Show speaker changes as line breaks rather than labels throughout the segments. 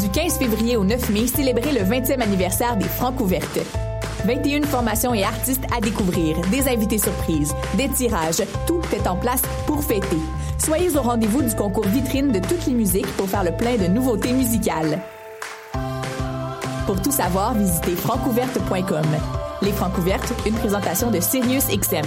Du 15 février au 9 mai, célébrez le 20e anniversaire des Francs ouvertes. 21 formations et artistes à découvrir, des invités surprises, des tirages, tout est en place pour fêter. Soyez au rendez-vous du concours vitrine de toutes les musiques pour faire le plein de nouveautés musicales. Pour tout savoir, visitez francouverte.com. Les Francouvertes, une présentation de Sirius XM.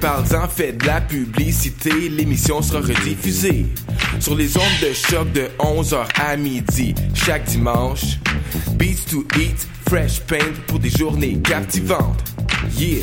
Parle-en, fais de la publicité, l'émission sera rediffusée sur les ondes de choc de 11h à midi chaque dimanche. Beats to eat, fresh paint pour des journées captivantes. Yeah!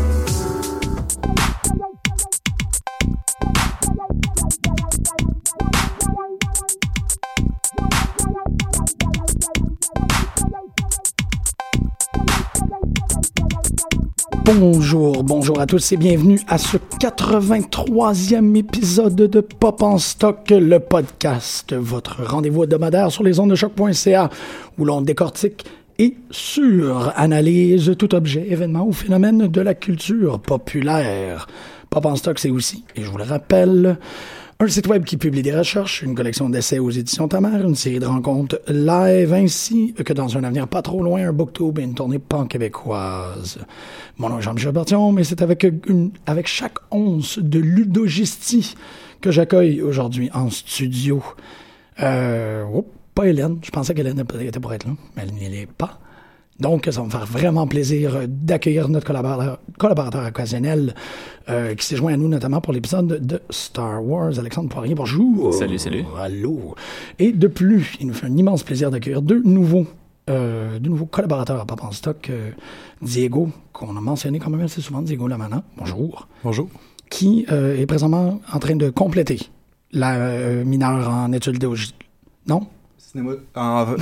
Bonjour, bonjour à tous et bienvenue à ce 83e épisode de Pop en stock, le podcast, votre rendez-vous hebdomadaire sur les ondes de choc.ca où l'on décortique et sur-analyse tout objet, événement ou phénomène de la culture populaire. Pop en stock, c'est aussi, et je vous le rappelle, un site web qui publie des recherches, une collection d'essais aux éditions Tamar, une série de rencontres live, ainsi que dans un avenir pas trop loin, un booktube et une tournée pan-québécoise. Mon nom est Jean-Michel Bertillon, mais c'est avec, avec chaque once de ludogistie que j'accueille aujourd'hui en studio. Euh, oh, pas Hélène, je pensais qu'Hélène était pour être là, mais elle n'y est pas. Donc, ça va me faire vraiment plaisir d'accueillir notre collaborateur, collaborateur occasionnel euh, qui s'est joint à nous notamment pour l'épisode de Star Wars, Alexandre Poirier. Bonjour.
Salut, salut.
Allô. Et de plus, il nous fait un immense plaisir d'accueillir deux nouveaux euh, deux nouveaux collaborateurs à Papa en Stock, euh, Diego, qu'on a mentionné quand même assez souvent, Diego Lamana, bonjour.
Bonjour.
Qui euh, est présentement en train de compléter la euh, mineure en études de... Non?
Cinéma, en, euh,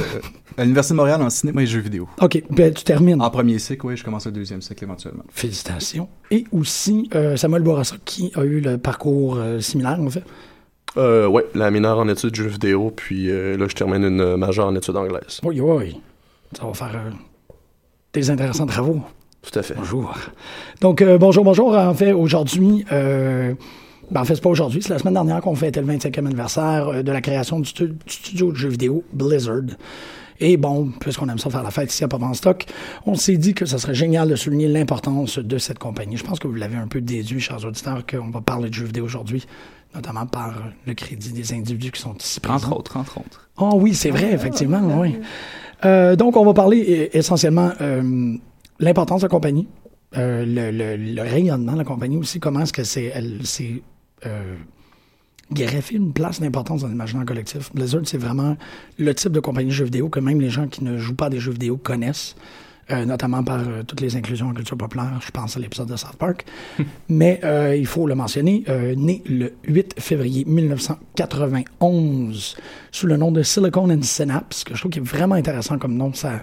à l'Université de Montréal en cinéma et jeux vidéo.
OK, ben, tu termines.
En premier cycle, oui, je commence le deuxième cycle éventuellement.
Félicitations. Et aussi euh, Samuel Bourassa, qui a eu le parcours euh, similaire, en fait?
Euh, ouais, la mineure en études jeux vidéo, puis euh, là, je termine une euh, majeure en études anglaises.
Oui, oui. Ça va faire euh, des intéressants travaux.
Tout à fait.
Bonjour. Donc, euh, bonjour, bonjour. En fait, aujourd'hui, euh, ben, en fait, c'est pas aujourd'hui, c'est la semaine dernière qu'on fêtait le 25e anniversaire euh, de la création du, stu- du studio de jeux vidéo Blizzard. Et bon, puisqu'on aime ça faire la fête ici à Pop en Stock, on s'est dit que ça serait génial de souligner l'importance de cette compagnie. Je pense que vous l'avez un peu déduit, chers auditeurs, qu'on va parler de jeux vidéo aujourd'hui, notamment par le crédit des individus qui sont ici présents.
Entre autres, entre autres.
Oh oui, c'est vrai, effectivement, oui. Euh, donc, on va parler euh, essentiellement euh, l'importance de la compagnie, euh, le, le, le rayonnement de la compagnie aussi, comment est-ce que c'est elle s'est euh, greffé une place d'importance dans l'imaginaire collectif. Blizzard, c'est vraiment le type de compagnie de jeux vidéo que même les gens qui ne jouent pas à des jeux vidéo connaissent. euh, notamment par euh, toutes les inclusions en culture populaire, je pense à l'épisode de South Park. Mais euh, il faut le mentionner, né le 8 février 1991 sous le nom de Silicon and Synapse, que je trouve qui est vraiment intéressant comme nom. Ça,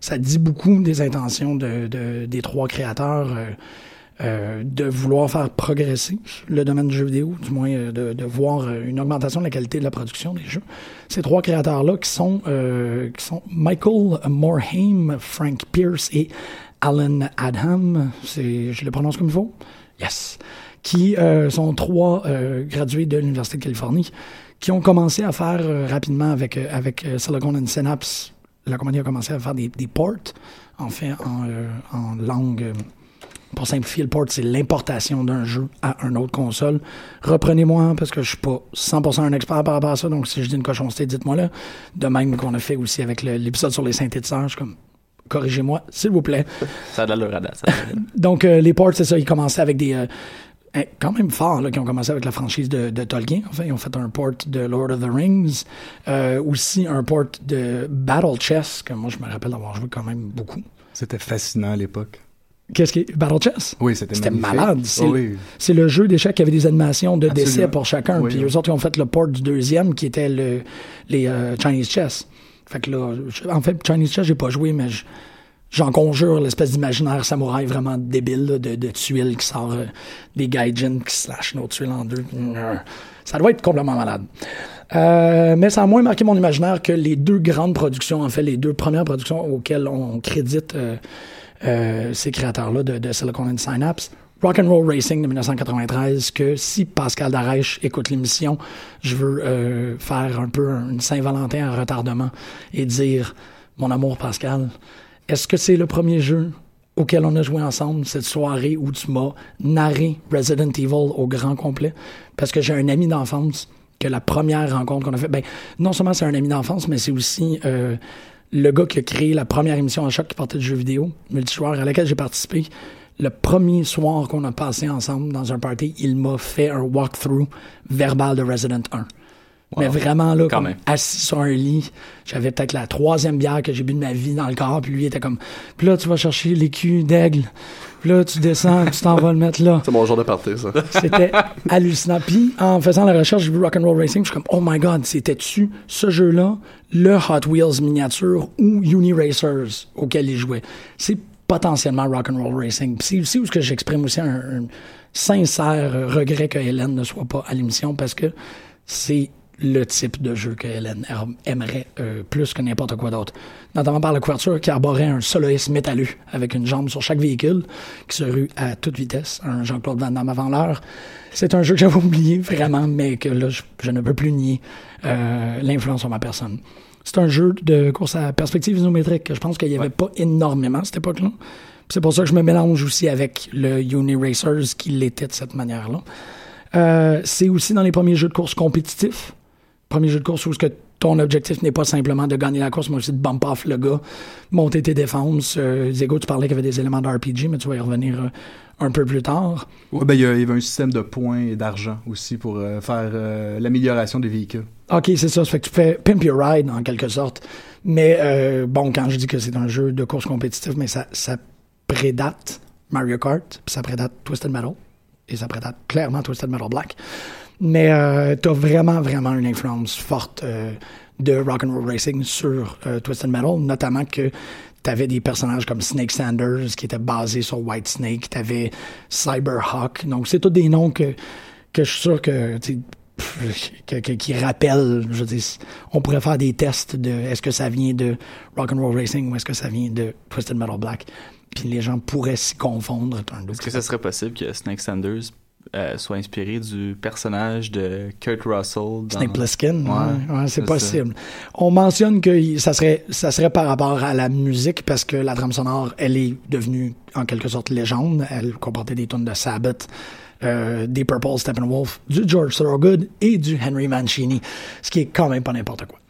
ça dit beaucoup des intentions de, de- des trois créateurs euh, de vouloir faire progresser le domaine du jeu vidéo, du moins euh, de, voir euh, une augmentation de la qualité de la production des jeux. Ces trois créateurs-là qui sont, qui sont Michael Morhaime, Frank Pierce et Alan Adham, je le prononce comme il faut? Yes. qui sont trois gradués de l'Université de Californie, qui ont commencé à faire rapidement avec, avec Silicon and Synapse. La compagnie a commencé à faire des, ports, en en langue. Pour simplifier, le port, c'est l'importation d'un jeu à une autre console. Reprenez-moi, parce que je suis pas 100% un expert par rapport à ça, donc si je dis une cochonneté, dites-moi là. De même qu'on a fait aussi avec le- l'épisode sur les synthétiseurs, je suis comme, corrigez-moi, s'il vous plaît.
Ça a de l'allure.
Donc, euh, les ports, c'est ça, ils commençaient avec des... euh, hein, quand même forts, là, qui ont commencé avec la franchise de, de Tolkien. Enfin, ils ont fait un port de Lord of the Rings. Euh, aussi, un port de Battle Chess, que moi, je me rappelle d'avoir joué quand même beaucoup.
C'était fascinant à l'époque.
Qu'est-ce qui est... Battle Chess?
Oui, c'était
C'était malade. C'est
Oh oui.
c'est le jeu d'échecs qui avait des animations de
Absolument.
décès pour chacun.
Oui,
Puis eux autres, ils ont fait le port du deuxième, qui était le, les euh, Chinese Chess. Fait que là, je- en fait, Chinese Chess, j'ai pas joué, mais je- j'en conjure l'espèce d'imaginaire samouraï vraiment débile là, de, de tuiles qui sort euh, des gaijins qui slashent nos tuiles en deux. Ça doit être complètement malade. Euh, mais ça a moins marqué mon imaginaire que les deux grandes productions, en fait, les deux premières productions auxquelles on crédite euh, euh, ces créateurs-là de, de Silicon and Synapse. Rock'n'Roll Racing de 1993, que si Pascal Darèche écoute l'émission, je veux euh, faire un peu une Saint-Valentin en retardement et dire, mon amour Pascal, est-ce que c'est le premier jeu auquel on a joué ensemble cette soirée où tu m'as narré Resident Evil au grand complet? Parce que j'ai un ami d'enfance que la première rencontre qu'on a fait, ben, non seulement c'est un ami d'enfance, mais c'est aussi euh, le gars qui a créé la première émission en choc qui portait de jeux vidéo, multijoueur, à laquelle j'ai participé. Le premier soir qu'on a passé ensemble dans un party, il m'a fait un walkthrough verbal de Resident 1. Mais vraiment, là, comme assis sur un lit, j'avais peut-être la troisième bière que j'ai bu de ma vie dans le corps, puis lui était comme, puis là, tu vas chercher l'écu d'aigle, puis là, tu descends, tu t'en vas le mettre là.
C'est mon genre de party, ça.
C'était hallucinant. Puis, en faisant la recherche, j'ai vu Rock'n'Roll Racing. Je suis comme, oh my god, c'était-tu ce jeu-là, le Hot Wheels miniature ou Uni Racers auquel il jouait? C'est potentiellement Rock'n'Roll Racing. Puis c'est aussi où j'exprime aussi un, un sincère regret que Hélène ne soit pas à l'émission parce que c'est le type de jeu que Hélène aimerait euh, plus que n'importe quoi d'autre. Notamment par la couverture qui arborait un soloiste métalleux avec une jambe sur chaque véhicule qui se rue à toute vitesse, un Jean-Claude Van Damme avant l'heure. C'est un jeu que j'avais oublié vraiment, mais que là, je, je ne peux plus nier euh, l'influence sur ma personne. C'est un jeu de course à perspective isométrique que je pense qu'il n'y avait pas énormément à cette époque-là. C'est pour ça que je me mélange aussi avec le Uni Racers qui l'était de cette manière-là. Euh, c'est aussi dans les premiers jeux de course compétitifs. Premier jeu de course où ce que ton objectif n'est pas simplement de gagner la course, mais aussi de bump off le gars, monter tes défenses. Euh, Diego, tu parlais qu'il y avait des éléments d'RPG, mais tu vas y revenir euh, un peu plus tard.
Ouais, ben, il y a- il y avait un système de points et d'argent aussi pour euh, faire euh, l'amélioration des véhicules.
OK, c'est ça. Ça fait que tu fais Pimp Your Ride, en quelque sorte. Mais euh, bon, quand je dis que c'est un jeu de course compétitif, mais ça, ça prédate Mario Kart, puis ça prédate Twisted Metal, et ça prédate clairement Twisted Metal Black. Mais euh, t'as vraiment, vraiment une influence forte euh, de Rock'n'Roll Racing sur euh, Twisted Metal, notamment que t'avais des personnages comme Snake Sanders qui étaient basés sur White Snake, t'avais Cyberhawk, donc c'est tous des noms que, que je suis sûr que, que- que- qui rappellent, je veux dire, on pourrait faire des tests de est-ce que ça vient de Rock'n'Roll Racing ou est-ce que ça vient de Twisted Metal Black, puis les gens pourraient s'y confondre.
Est-ce que ça serait possible que Snake Sanders euh, soit inspiré du personnage de Kurt Russell dans...
Snake Plissken,
Ouais,
c'est possible. On mentionne que ça serait, ça serait par rapport à la musique parce que la trame sonore, elle est devenue en quelque sorte légende. Elle comportait des tonnes de Sabbath, euh, des Purple Steppenwolf, du George Thorogood et du Henry Mancini, ce qui est quand même pas n'importe quoi.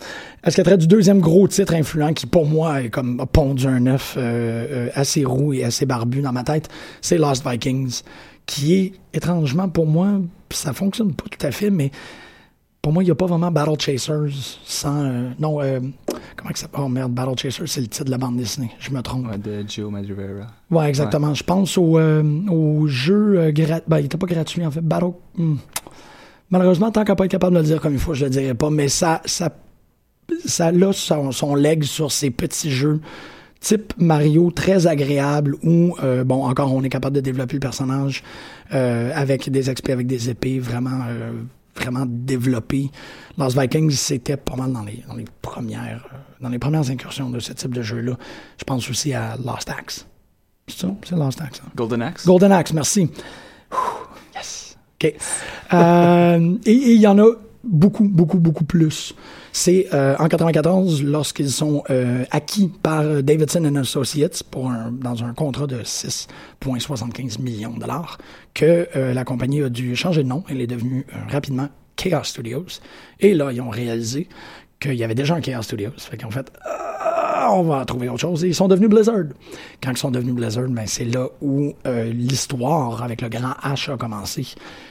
Est-ce qu'elle traite du deuxième gros titre influent qui pour moi est comme a pondu un œuf euh, assez roux et assez barbu dans ma tête, c'est Lost Vikings, qui est étrangement pour moi, ça fonctionne pas tout à fait, mais pour moi, il n'y a pas vraiment Battle Chasers sans. euh, non, euh, comment que ça Oh merde, Battle Chasers, c'est le titre de la bande dessinée. Je me trompe.
Ouais, de Joe Madureira.
Ouais, exactement. Je pense au, euh, au jeu euh. Ben, il était pas gratuit, en fait. Battle. hmm. Malheureusement, tant qu'à pas être capable de le dire comme il faut, je le dirais pas. Mais ça, ça, ça a son, son leg sur ces petits jeux type Mario très agréable où, euh, bon, encore, on est capable de développer le personnage euh, avec des XP, avec des épées vraiment, euh, vraiment développées. Lost Vikings, c'était pas mal dans les, dans les premières, euh, dans les premières incursions de ce type de jeu-là. Je pense aussi à Lost Axe. C'est ça? C'est Lost Axe. hein?
Golden Axe?
Golden Axe, merci. Ouh, yes. OK. Et il y en a beaucoup, beaucoup, beaucoup plus. C'est euh, en 94, lorsqu'ils sont euh, acquis par Davidson Associates pour un, dans un contrat de 6,75 millions de dollars, que euh, la compagnie a dû changer de nom. Elle est devenue rapidement Chaos Studios. Et là, ils ont réalisé qu'il y avait déjà un Chaos Studios. Fait qu'ils ont fait Ah, on va trouver autre chose. Et ils sont devenus Blizzard. Quand ils sont devenus Blizzard, ben, c'est là où l'histoire avec le grand H a commencé.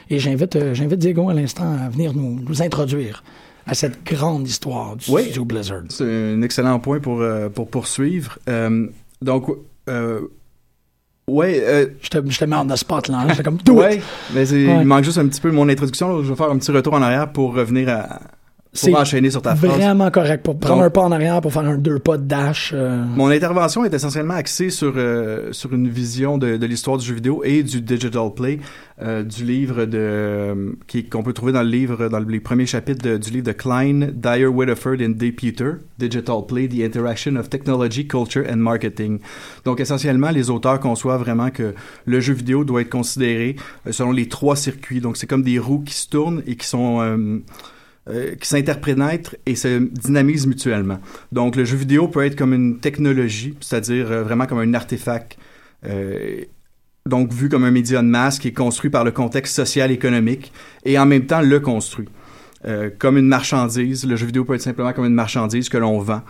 Et j'invite, j'invite Diego à l'instant à venir nous, nous introduire à cette grande histoire du
Oui.
studio Blizzard.
C'est un excellent point pour, euh, pour poursuivre. Euh, donc, euh, ouais,
Je te, je te mets en the spot là. hein. Comme
ouais, mais
Ouais.
il manque juste un petit peu mon introduction. là. Je vais faire un petit retour en arrière pour revenir à.
C'est
Pour enchaîner sur ta phrase.
Vraiment correct. Pour prendre
Donc-
un pas en arrière pour faire un deux pas de dash. euh,
Mon intervention est essentiellement axée sur, euh, sur une vision de, de l'histoire du jeu vidéo et du digital play, euh, du livre de euh, qui- qu'on peut trouver dans le livre, dans les premiers chapitres de- du livre de Klein, Dyer, Whitterford and Deputer, Digital Play, The Interaction of Technology, Culture and Marketing. Donc essentiellement, les auteurs conçoivent vraiment que le jeu vidéo doit être considéré euh, selon les trois circuits. Donc c'est comme des roues qui se tournent et qui sont euh, qui s'interprénètrent et se dynamisent mutuellement. Donc, le jeu vidéo peut être comme une technologie, c'est-à-dire euh, vraiment comme un artefact. euh, donc, vu comme un média de masse qui est construit par le contexte social économique et en même temps le construit. Euh, comme une marchandise, le jeu vidéo peut être simplement comme une marchandise que l'on vend.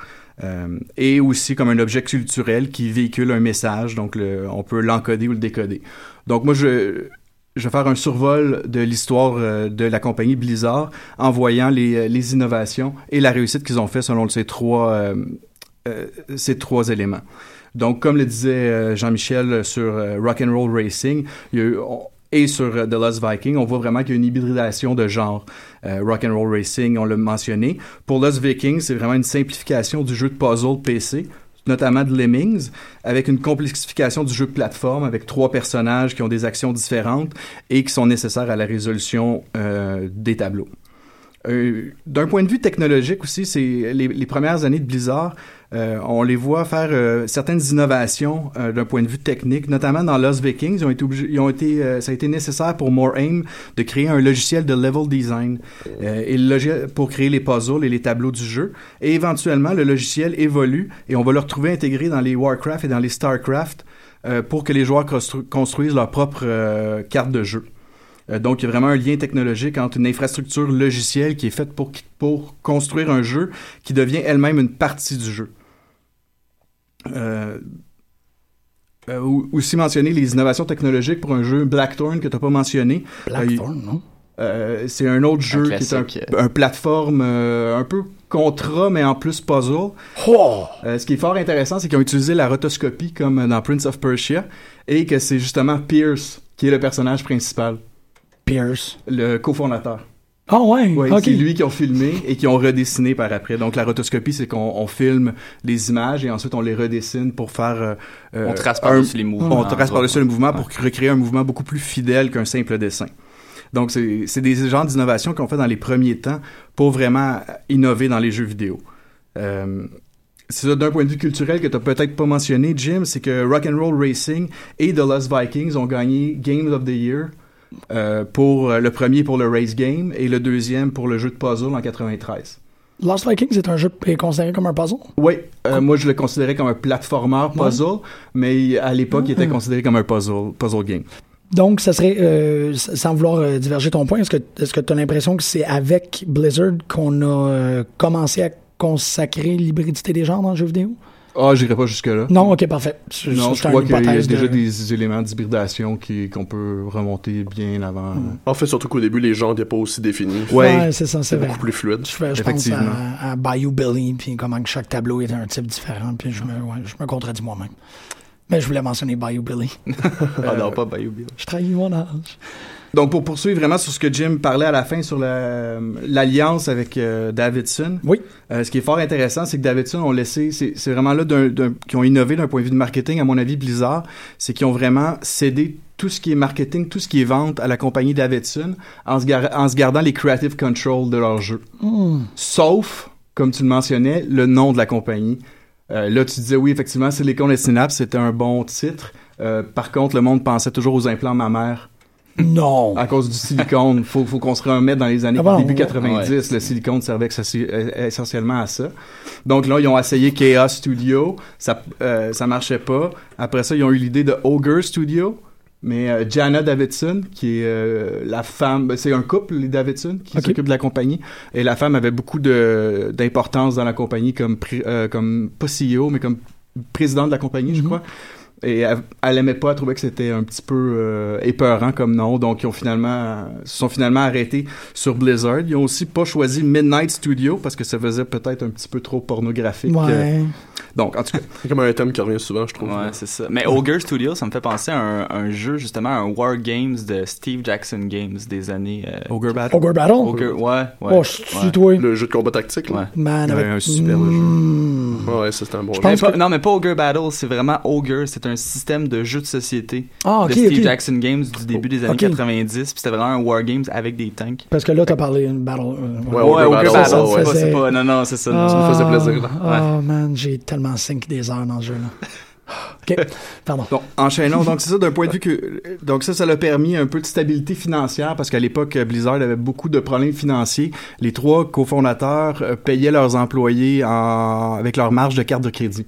Et aussi comme un objet culturel qui véhicule un message, donc le- on peut l'encoder ou le décoder. Donc moi, je, je vais faire un survol de l'histoire euh, de la compagnie Blizzard en voyant les, euh, les innovations et la réussite qu'ils ont fait selon ces trois, euh, ces trois éléments. Donc, comme le disait Jean-Michel sur Rock'n'Roll Racing, et sur The Lost Viking, on voit vraiment qu'il y a une hybridation de genre. Euh, Rock'n'Roll Racing, on l'a mentionné. Pour Lost Viking, c'est vraiment une simplification du jeu de puzzle PC, notamment de Lemmings, avec une complexification du jeu de plateforme, avec trois personnages qui ont des actions différentes et qui sont nécessaires à la résolution euh, des tableaux. Euh, D'un point de vue technologique aussi, c'est les, premières années de Blizzard, on les voit faire euh, certaines innovations euh, d'un point de vue technique, notamment dans Lost Vikings. Ils ont été, euh, ça a été nécessaire pour More Aim de créer un logiciel de level design euh, pour créer les puzzles et les tableaux du jeu. Et éventuellement, le logiciel évolue et on va le retrouver intégré dans les Warcraft et dans les Starcraft euh, pour que les joueurs constru- construisent leur propre euh, carte de jeu. Euh, donc, il y a vraiment un lien technologique entre une infrastructure logicielle qui est faite pour construire un jeu qui devient elle-même une partie du jeu. Euh, euh, aussi mentionner les innovations technologiques pour un jeu Blackthorn que tu n'as pas mentionné.
Blackthorn, non?
Euh, c'est un autre jeu qui est un, plateforme euh, un peu contrat, mais en plus puzzle.
Oh!
Euh, ce qui est fort intéressant, c'est qu'ils ont utilisé la rotoscopie comme dans Prince of Persia et que c'est justement Pierce qui est le personnage principal,
Pierce.
le cofondateur.
Ah ouais,
Oui,
ok.
c'est lui qui ont filmé et qui ont redessiné par après. Donc la rotoscopie, c'est qu'on on filme les images et ensuite on les redessine pour faire. euh, euh,
On trace par-dessus les mouvements.
On trace par-dessus le mouvement pour recréer un mouvement beaucoup plus fidèle qu'un simple dessin. Donc c'est c'est des genres d'innovations qu'on fait dans les premiers temps pour vraiment innover dans les jeux vidéo. Euh, c'est ça d'un point de vue culturel que tu peut-être pas mentionné, Jim, c'est que Rock'n'Roll Racing et The Lost Vikings ont gagné Games of the Year euh, pour euh, le premier pour le race game et le deuxième pour le jeu de puzzle en 93.
Lost Vikings est un jeu est considéré comme un puzzle?
Oui, euh, moi je le considérais comme un platformer puzzle, mais à l'époque il était considéré comme un puzzle puzzle game.
Donc, ça serait, euh, sans vouloir euh, diverger ton point, est-ce que est-ce que tu as l'impression que c'est avec Blizzard qu'on a commencé à consacrer l'hybridité des genres dans le jeu vidéo?
Ah, j'irai pas jusque là.
Non, ok, parfait. C'est-
Non, je crois qu'il y a déjà
de-
des éléments d'hybridation qui qu'on peut remonter bien avant.
En fait, surtout qu'au début, les gens n'étaient pas aussi définis.
Ouais.
Ouais, c'est ça, c'est
beaucoup plus fluide.
Je, fais- je pense à, à Bayou Billy, puis comment que chaque tableau est un type différent, puis je me, ouais, je me contredis moi-même. Mais je voulais mentionner Bayou Billy.
Ah non, pas Bayou Bill.
Je trahis mon âge.
Donc pour poursuivre vraiment sur ce que Jim parlait à la fin sur la- l'alliance avec euh, Davidson.
Oui.
Euh, ce qui est fort intéressant, c'est que Davidson ont laissé, c'est vraiment là qui ont innové d'un point de vue de marketing, à mon avis, Blizzard, c'est qu'ils ont vraiment cédé tout ce qui est marketing, tout ce qui est vente à la compagnie Davidson en se, gar- en se gardant les creative control de leur jeu. Sauf, comme tu le mentionnais, le nom de la compagnie. Euh, là, tu disais, oui, effectivement, Silicon et Synapse, c'était un bon titre. Euh, par contre, le monde pensait toujours aux implants mammaires
Non.
À cause du silicone. faut, faut qu'on se remette dans les années
Ah bon?
début 90. Le silicone servait essentie- euh, essentiellement à ça. Donc là, ils ont essayé Chaos Studio. Ça, euh, ça marchait pas. Après ça, ils ont eu l'idée de Ogre Studio. Mais euh, Jana Davidson, qui est euh, la femme, ben, c'est un couple, les Davidson, qui
Ok.
s'occupe de la compagnie. Et la femme avait beaucoup de d'importance dans la compagnie comme, euh, comme pas CEO, mais comme président de la compagnie, je
Mhm.
crois. Et elle, elle aimait pas, elle trouvait que c'était un petit peu euh, épeurant comme nom, donc ils ont finalement, euh, se sont finalement arrêtés sur Blizzard. Ils ont aussi pas choisi Midnight Studio parce que ça faisait peut-être un petit peu trop pornographique.
Ouais.
Euh, donc, en tout cas,
C'est comme un thème qui revient souvent, je trouve.
Ouais, c'est ça. Mais Ogre Studio, ça me fait penser à un, un jeu, justement, un War Games de Steve Jackson Games des années. euh,
Ogre Battle.
Ogre Battle?
Ogre, ouais, ouais.
oh, je suis
ouais.
toi.
Le jeu de combat tactique, là.
Ouais.
Man,
Ouais,
avec...
un superbe jeu.
Mm.
Ouais, ça c'était un bon
Je
jeu.
pense
Mais pas-
que-
Non, mais pas Ogre Battle, c'est vraiment Ogre. C'est un système de jeu de société
Ah, ok,
de Steve. Jackson Games du début des années
Ok.
90. Puis c'était vraiment un War Games avec des tanks.
Parce que là, t'as parlé d'une battle. euh,
Ouais,
Ouais,
Ogre Battle,
Battle,
ça,
c'est
ouais.
pas- pas. Non, non, c'est ça.
Ah,
Ça me faisait plaisir, là.
Oh man, j'ai tellement 5 des heures dans ce jeu-là. OK, pardon.
Bon, enchaînons. Donc, c'est ça d'un point de vue que. Donc, ça, ça l'a permis un peu de stabilité financière parce qu'à l'époque, Blizzard avait beaucoup de problèmes financiers. Les trois cofondateurs euh, payaient leurs employés en... avec leur marge de carte de crédit,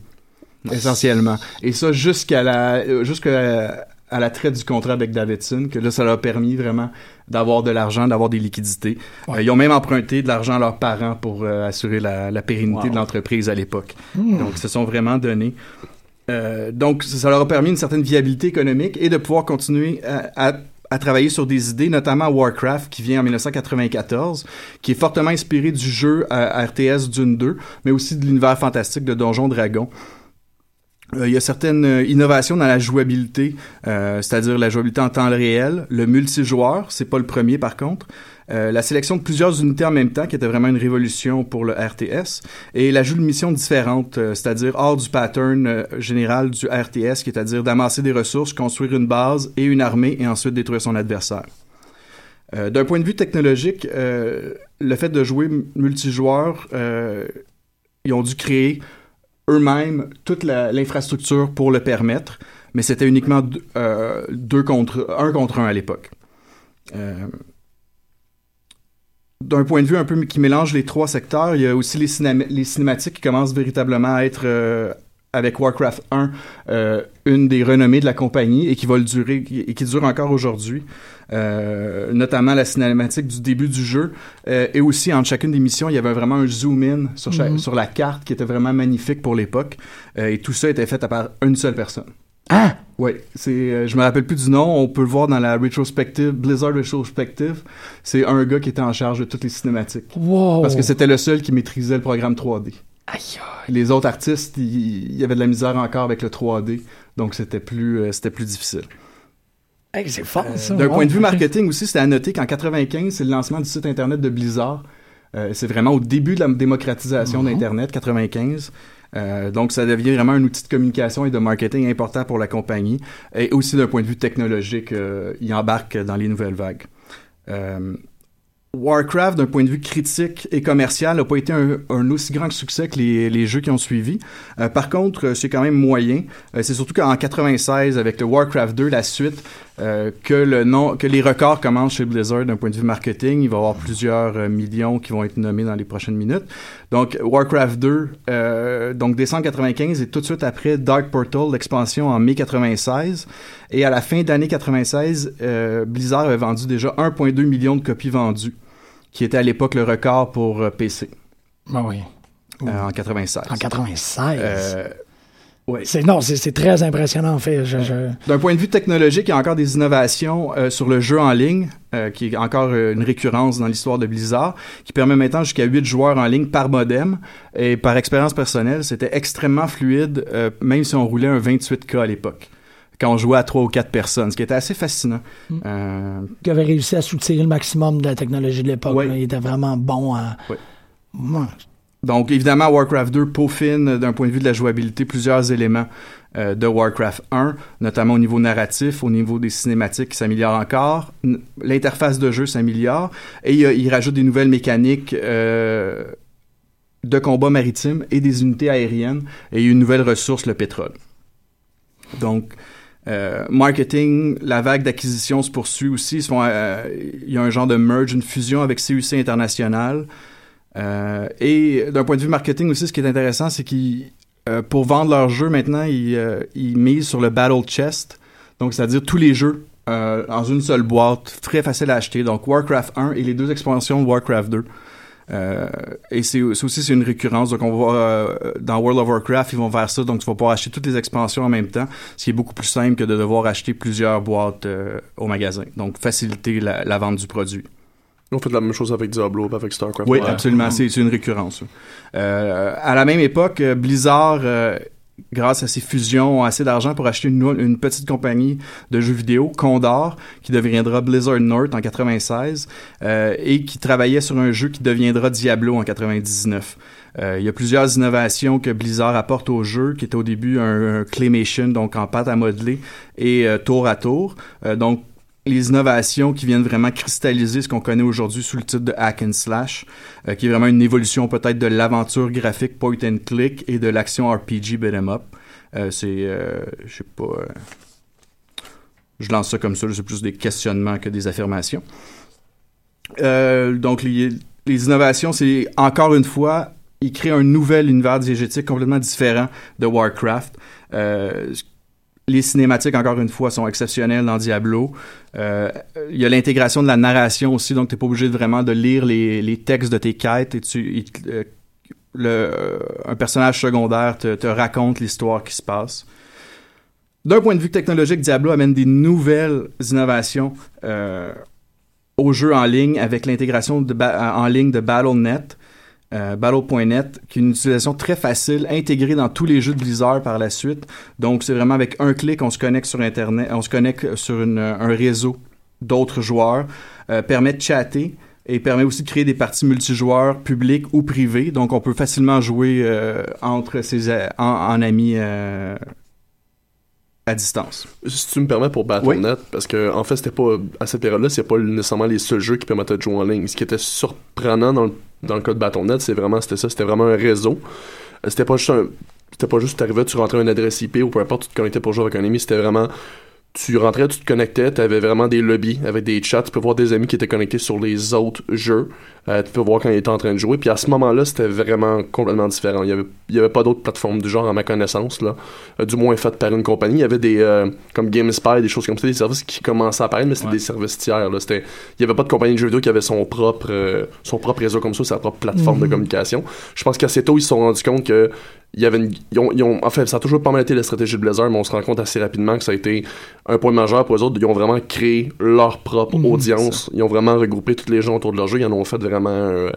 essentiellement. Et ça, jusqu'à la, euh, jusqu'à à la traite du contrat avec Davidson, que là, ça leur a permis vraiment d'avoir de l'argent, d'avoir des liquidités.
Ouais.
Euh, ils ont même emprunté de l'argent à leurs parents pour euh, assurer la, la pérennité
Wow.
de l'entreprise à l'époque.
Hmm.
Donc, ils se sont vraiment donnés. Euh, donc, ça leur a permis une certaine viabilité économique et de pouvoir continuer à, à- à travailler sur des idées, notamment Warcraft, qui vient en 1994, qui est fortement inspiré du jeu RTS Dune 2, mais aussi de l'univers fantastique de Donjon Dragon. Euh, il y a certaines euh, innovations dans la jouabilité, euh, c'est-à-dire la jouabilité en temps réel, le multijoueur, c'est pas le premier par contre, la sélection de plusieurs unités en même temps, qui était vraiment une révolution pour le RTS, et l'ajout de missions différentes, c'est-à-dire hors du pattern général du RTS, qui est à dire d'amasser des ressources, construire une base et une armée, et ensuite détruire son adversaire. D'un point de vue technologique, le fait de jouer multijoueur, ils ont dû créer eux-mêmes toute l'infrastructure pour le permettre, mais c'était uniquement euh, contre un contre un à l'époque. Euh, d'un point de vue un peu qui mélange les trois secteurs, il y a aussi les, cinéma- les cinématiques qui commencent véritablement à être euh, avec Warcraft 1 euh, une des renommées de la compagnie et qui va le durer et qui dure encore aujourd'hui. Euh, notamment la cinématique du début du jeu euh, et aussi entre chacune des missions il y avait vraiment un zoom in sur, chaque-
Mhm.
sur la carte qui était vraiment magnifique pour l'époque Euh, et tout ça était fait à part une seule personne.
Ah!
Oui, c'est, euh, je me rappelle plus du nom. On peut le voir dans la rétrospective, Blizzard Retrospective. C'est un gars qui était en charge de toutes les cinématiques.
Wow!
Parce que c'était le seul qui maîtrisait le programme 3D.
Aïe,
Les autres artistes, il il y avait de la misère encore avec le 3D, donc c'était plus, euh, c'était plus difficile.
Hey, c'est fort, ça.
D'un
Wow,
point de vue marketing aussi, c'était à noter qu'en 95, c'est le lancement du site internet de Blizzard. Euh, c'est vraiment au début de la démocratisation
Mhm.
d'Internet, 95. Euh, donc, ça devient vraiment un outil de communication et de marketing important pour la compagnie. Et aussi d'un point de vue technologique, euh, il embarque dans les nouvelles vagues. Euh, Warcraft, d'un point de vue critique et commercial, n'a pas été un, un aussi grand succès que les, les jeux qui ont suivi. Euh, par contre, euh, c'est quand même moyen. Euh, c'est surtout qu'en 96, avec le Warcraft 2, la suite, euh, que le nom, que les records commencent chez Blizzard d'un point de vue marketing. Il va y avoir plusieurs euh, millions qui vont être nommés dans les prochaines minutes. Donc, Warcraft 2, euh, donc décembre 95 et tout de suite après Dark Portal, l'expansion en mai 96. Et à la fin d'année 96, euh, Blizzard avait vendu déjà 1,2 million de copies vendues, qui était à l'époque le record pour PC
Ah oui.
euh, en 96.
En 96.
Euh,
C'est, non, c'est, très impressionnant, en fait. Je,
D'un point de vue technologique, il y a encore des innovations euh, sur le jeu en ligne, euh, qui est encore euh, une récurrence dans l'histoire de Blizzard, qui permet maintenant jusqu'à 8 joueurs en ligne par modem. Et par expérience personnelle, c'était extrêmement fluide, même si on roulait un 28K à l'époque, quand on jouait à 3 ou 4 personnes, ce qui était assez fascinant.
Mm.
Euh,
qui avait réussi à soutirer le maximum de la technologie de l'époque. Il était vraiment bon à.
Ouais. Donc, évidemment, Warcraft 2 peaufine, euh, d'un point de vue de la jouabilité, plusieurs éléments euh, de Warcraft 1, notamment au niveau narratif, au niveau des cinématiques qui s'améliorent encore. L'interface de jeu s'améliore et il, il rajoute des nouvelles mécaniques euh, de combat maritime et des unités aériennes et une nouvelle ressource, le pétrole. Donc, Euh, marketing, la vague d'acquisition se poursuit aussi. Euh, il y a un genre de merge, une fusion avec CUC International. Euh, et d'un point de vue marketing aussi, ce qui est intéressant, c'est qu'ils, euh, pour vendre leurs jeux maintenant, ils, euh, ils misent sur le Battle Chest. Donc, c'est-à-dire tous les jeux euh, dans une seule boîte, très facile à acheter. Donc, Warcraft 1 et les deux expansions de Warcraft 2. Euh, et c'est aussi c'est une récurrence. Donc, on va euh, dans World of Warcraft, ils vont faire ça. Donc, tu vas pouvoir acheter toutes les expansions en même temps, ce qui est beaucoup plus simple que de devoir acheter plusieurs boîtes euh, au magasin. Donc, faciliter la vente du produit.
On fait la même chose avec Diablo, avec StarCraft.
Oui,
Ouais.
absolument. C'est c'est une récurrence. Euh, à la même époque, euh, Blizzard, euh, grâce à ses fusions, ont assez d'argent pour acheter une, une petite compagnie de jeux vidéo, Condor, qui deviendra Blizzard North en 96, euh, et qui travaillait sur un jeu qui deviendra Diablo en 99. Euh, il y a plusieurs innovations que Blizzard apporte au jeu, qui était au début un, un claymation, donc en pâte à modeler, et euh, tour à tour. Euh, donc, les innovations qui viennent vraiment cristalliser ce qu'on connaît aujourd'hui sous le titre de hack and slash, euh, qui est vraiment une évolution peut-être de l'aventure graphique point and click et de l'action RPG beat'em up. Euh, c'est, euh, je sais pas, euh, je lance ça comme ça, c'est plus des questionnements que des affirmations. Euh, donc les, innovations, c'est encore une fois, ils créent un nouvel univers diégétique complètement différent de Warcraft. Euh, les cinématiques, encore une fois, sont exceptionnelles dans Diablo. Euh, Il y a l'intégration de la narration aussi, donc tu n'es pas obligé de vraiment de lire les, les textes de tes quêtes et tu, euh, euh, un personnage secondaire te, te raconte l'histoire qui se passe. D'un point de vue technologique, Diablo amène des nouvelles innovations euh, au jeu en ligne avec l'intégration en ligne de BattleNet, euh, Battle.net, qui est une utilisation très facile, intégrée dans tous les jeux de Blizzard par la suite. Donc, c'est vraiment avec un clic, on se connecte sur Internet, on se connecte sur une- un réseau d'autres joueurs, euh, permet de chatter et permet aussi de créer des parties multijoueurs publiques ou privées. Donc, on peut facilement jouer euh, entre ses en, en amis euh, à distance.
Si tu me permets pour Battle.net, parce que en fait, c'était pas à cette période-là, c'est pas nécessairement les seuls jeux qui permettaient de jouer en ligne. Ce qui était surprenant dans le, dans le cas de Battle.net, c'est vraiment c'était ça, c'était vraiment un réseau. Euh, C'était pas juste un c'était pas juste t'arrivais, tu rentrais une adresse IP ou peu importe, tu te connectais pour jouer avec un ami, c'était vraiment tu rentrais, tu te connectais, tu avais vraiment des lobbies avec des chats, tu peux voir des amis qui étaient connectés sur les autres jeux, Euh, tu peux voir quand ils étaient en train de jouer, puis à ce moment-là, c'était vraiment complètement différent. Il y avait, il y avait pas d'autres plateformes du genre à ma connaissance, là, Euh, du moins faites par une compagnie. Il y avait des, euh, comme GameSpy, des choses comme ça, des services qui commençaient à apparaître, mais c'était
Ouais.
des services tiers, là. C'était, il y avait pas de compagnie de jeux vidéo qui avait son propre, euh, son propre réseau comme ça, sa propre plateforme de communication. Je pense qu'assez tôt, ils se sont rendus compte que il y avait une, ils ont, ils ont- en fait, ça a toujours pas mal été la stratégie de Blizzard, mais on se rend compte assez rapidement que ça a été un point majeur pour eux autres. Ils ont vraiment créé leur propre audience. Ils ont vraiment regroupé tous les gens autour de leur jeu. Ils en ont fait vraiment un,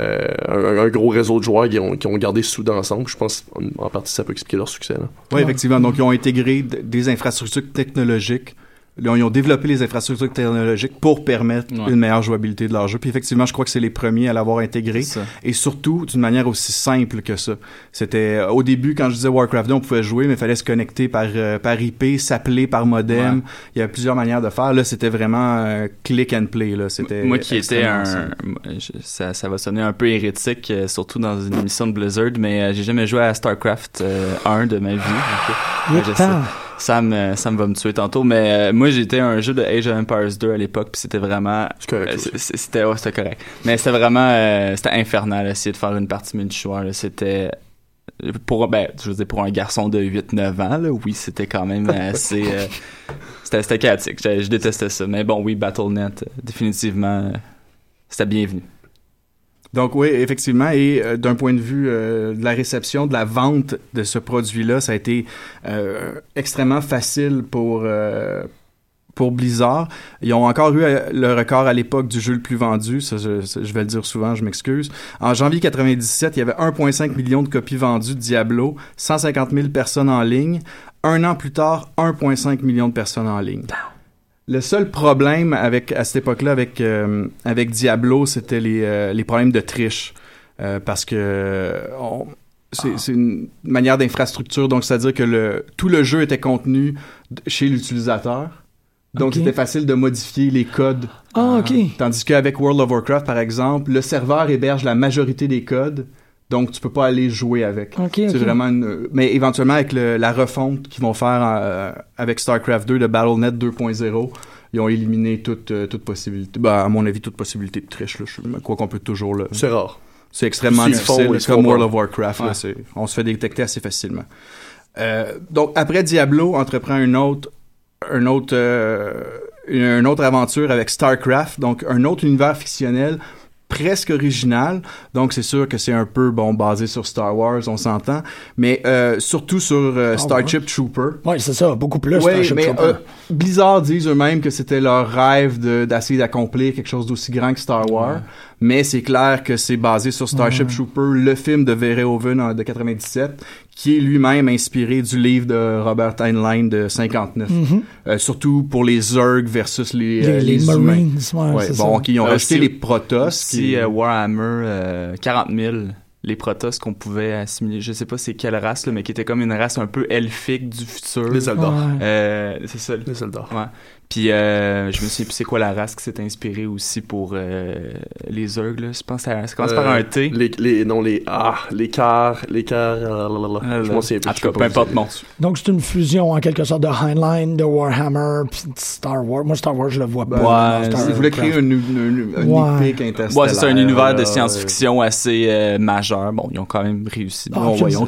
euh, un, un gros réseau de joueurs qui ont, qui ont gardé soudés ensemble. Je pense en, en partie ça peut expliquer leur succès.
Oui, effectivement. Donc, ils ont intégré des infrastructures technologiques. Ils ont développé les infrastructures technologiques pour permettre
Ouais.
une meilleure jouabilité de leur jeu. Puis effectivement, je crois que c'est les premiers à l'avoir intégré.
Ça.
Et surtout, d'une manière aussi simple que ça. C'était au début, quand je disais Warcraft 2, on pouvait jouer, mais il fallait se connecter par, euh, par IP, s'appeler par modem.
Ouais.
Il y avait plusieurs manières de faire. Là, c'était vraiment euh, click and play. Là. C'était
Moi qui étais un. je- Ça, ça va sonner un peu hérétique, euh, surtout dans une émission de Blizzard, mais euh, j'ai jamais joué à StarCraft euh, 1 de ma vie.
Il
Ouais. Sam, euh, Sam va me tuer tantôt, mais euh, moi j'étais un jeu de Age of Empires 2 à l'époque, puis c'était vraiment. Euh, c'était ouais, c'était correct. Mais c'était vraiment. euh, c'était infernal, essayer de faire une partie multijoueur. C'était. Pour, ben, je veux dire, pour un garçon de 8-9 ans, là, oui, c'était quand même assez. euh, c'était c'était chaotique. Je, je détestais ça. Mais bon, oui, Battle.net, euh, définitivement, euh, c'était bienvenu.
Donc oui, effectivement, et euh, d'un point de vue euh, de la réception, de la vente de ce produit-là, ça a été euh, extrêmement facile pour pour Blizzard. Ils ont encore eu le record à l'époque du jeu le plus vendu, ça, je vais le dire souvent, je m'excuse. En janvier 97, il y avait 1,5 million de copies vendues de Diablo, 150 000 personnes en ligne. Un an plus tard, 1,5 million de personnes en ligne. Le seul problème avec à cette époque-là avec euh, avec Diablo, c'était les euh, les problèmes de triche Euh, parce que on- c'est c'est une manière d'infrastructure, donc c'est-à-dire que le tout le jeu était contenu chez l'utilisateur. Donc c'était facile de modifier les codes.
Ah, ok.
Tandis qu'avec World of Warcraft, par exemple, le serveur héberge la majorité des codes, Donc, tu peux pas aller jouer avec.
Ok,
C'est vraiment une- Mais éventuellement, avec le- la refonte qu'ils vont faire euh, avec StarCraft 2 de BattleNet 2.0, ils ont éliminé toute, euh, toute possibilité. Ben, à mon avis, toute possibilité de triche. Là. Je- Quoi qu'on peut toujours le...
C'est rare.
C'est extrêmement difficile. C'est comme World of Warcraft.
Ouais.
on se fait détecter assez facilement. Euh, donc, après Diablo, entreprend une autre, un autre, euh, une, une autre aventure avec StarCraft. Donc, un autre univers fictionnel presque original. Donc, c'est sûr que c'est un peu, bon, basé sur Star Wars, on s'entend. Mais euh, surtout sur euh. Starship Trooper.
Ouais, c'est ça, beaucoup plus.
Oui,
Starship
mais
Trooper.
euh, Blizzard disent eux-mêmes que c'était leur rêve de- d'essayer d'accomplir quelque chose d'aussi grand que Star Wars. Mais c'est clair que c'est basé sur Starship Trooper, le film de Verhoeven en- de 97, qui est lui-même inspiré du livre de Robert Heinlein de 59. Euh, surtout pour les Zerg versus les,
les,
euh,
les
les humains.
Marines, ouais,
bon, ils ont
Euh, aussi-
les Protoss.
Aussi,
qui-
euh, Warhammer euh, 40 000, les Protoss qu'on pouvait assimiler. Je sais pas c'est quelle race, là, mais qui était comme une race un peu elfique du futur.
Les soldats.
Ouais.
Euh, c'est ça.
Les soldats.
Ouais. Puis euh, je me souviens plus c'est quoi la race qui s'est inspirée aussi pour euh, les. Là? Je pense que ça, ça commence par
Euh,
un T.
Les, les, non, les, ah, les quarts, les quarts, euh, lalalala. je m'en souviens plus.
En tout cas, peu importe.
aider.
Donc, c'est une fusion, en quelque sorte, de Heinlein, de Warhammer, puis de Star Wars. Moi, Star Wars, je le vois
Ben,
pas.
ouais,
ils voulaient créer
Craft.
une, une, une, une
Ouais.
épique interstellaire.
Ouais, c'est ça, un univers de
euh,
science-fiction assez euh, majeur. Bon, ils ont quand même réussi.
Ah,
Bon, voyons.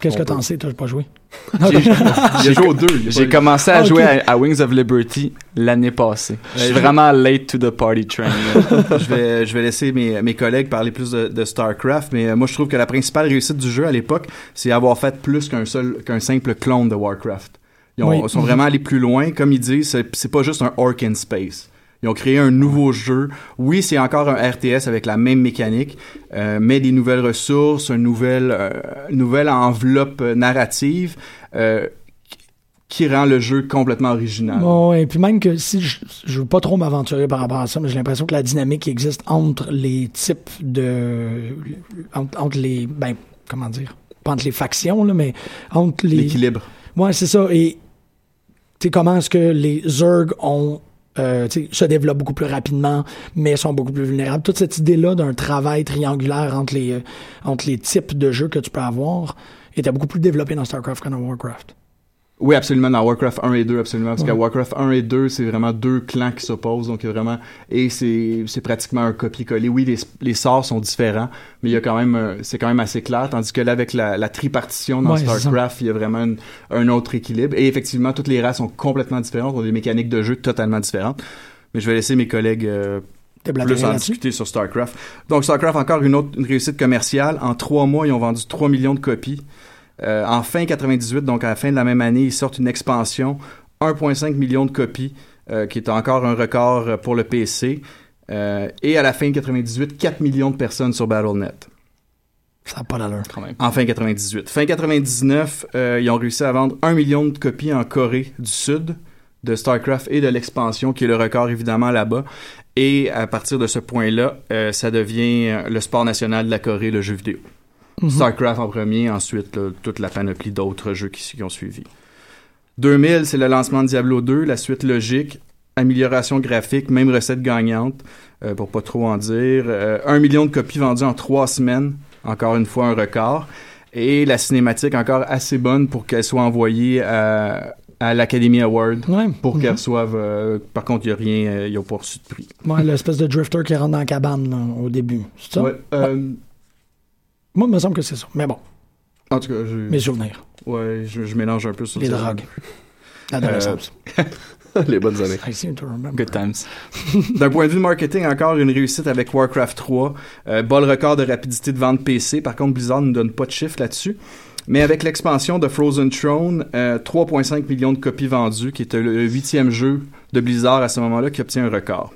Qu'est-ce que t'en sais? T'as pas joué?
A joué aux deux.
J'ai commencé à
Ah,
jouer à, à Wings of Liberty l'année passée. Je suis vraiment late to the party train.
je vais je vais laisser mes, mes collègues parler plus de, de Starcraft mais euh, moi je trouve que la principale réussite du jeu à l'époque c'est avoir fait plus qu'un seul qu'un simple clone de Warcraft ils ont-
Oui.
sont vraiment allés plus loin comme ils disent c'est pas juste un Orc in Space ils ont créé un nouveau jeu. Oui, c'est encore un RTS avec la même mécanique, euh, mais des nouvelles ressources, une nouvelle, euh, nouvelle enveloppe narrative euh, qui- rend le jeu complètement original.
Bon, et puis même que si je, je veux pas trop m'aventurer par rapport à ça, mais j'ai l'impression que la dynamique qui existe entre les types de, entre, entre les, ben, comment dire, pas entre les factions là, mais entre les,
L'équilibre.
Ouais, c'est ça. Et tu comment est-ce que les Zerg ont euh, se développent beaucoup plus rapidement, mais sont beaucoup plus vulnérables. Toute cette idée-là d'un travail triangulaire entre les, euh, entre les types de jeux que tu peux avoir était beaucoup plus développé dans StarCraft que dans Warcraft.
Oui, absolument, dans Warcraft 1 et 2, absolument. Parce
Ouais.
qu'à Warcraft 1 et 2, c'est vraiment deux clans qui s'opposent. Donc, vraiment. Et c'est c'est pratiquement un copier-coller. Oui, les, les sorts sont différents, mais il y a quand même. euh, C'est quand même assez clair. Tandis que là, avec la, la tripartition dans
Ouais.
StarCraft, il y a vraiment une- un autre équilibre. Et effectivement, toutes les races sont complètement différentes, ont des mécaniques de jeu totalement différentes. Mais je vais laisser mes collègues euh, plus en discuter sur StarCraft. Donc StarCraft, encore une autre une réussite commerciale. En trois mois, ils ont vendu 3 millions de copies. Euh, en fin 98, donc à la fin de la même année, ils sortent une expansion, 1,5 million de copies, euh, qui est encore un record euh, pour le PC. Et à la fin 98, 4 millions de personnes sur BattleNet.
Ça n'a pas d'allure.
Quand même.
En fin 98. Fin 99, euh, ils ont réussi à vendre 1 million de copies en Corée du Sud de StarCraft et de l'expansion, qui est le record évidemment là-bas. Et à partir de ce point-là, euh, ça devient le sport national de la Corée, le jeu vidéo.
Mhm.
StarCraft en premier, ensuite là, toute la panoplie d'autres jeux qui, qui ont suivi. 2000, c'est le lancement de Diablo 2, la suite logique, amélioration graphique, même recette gagnante, euh, pour pas trop en dire. Euh, un million de copies vendues en trois semaines, encore une fois un record. Et la cinématique encore assez bonne pour qu'elle soit envoyée à, à l'Academy Award.
Ouais.
Pour
Mhm.
qu'elle reçoive. euh, par contre, il n'y a rien, euh, il n'y a pas reçu de prix.
Ouais, l'espèce de drifter qui rentre dans la cabane là, au début. C'est ça?
Ouais, euh,
Moi, il me semble que c'est ça. Mais bon,
en tout cas, je,
mes souvenirs.
ouais, je, je mélange un peu sur
Les
ça.
drogues. L'adolescence.
Les bonnes années.
I seem to remember.
Good times.
D'un point de vue marketing, encore une réussite avec Warcraft 3. Euh, le record de rapidité de vente PC. Par contre, Blizzard ne donne pas de chiffres là-dessus. Mais avec l'expansion de Frozen Throne, euh, 3,5 millions de copies vendues, qui était le huitième jeu de Blizzard à ce moment-là qui obtient un record.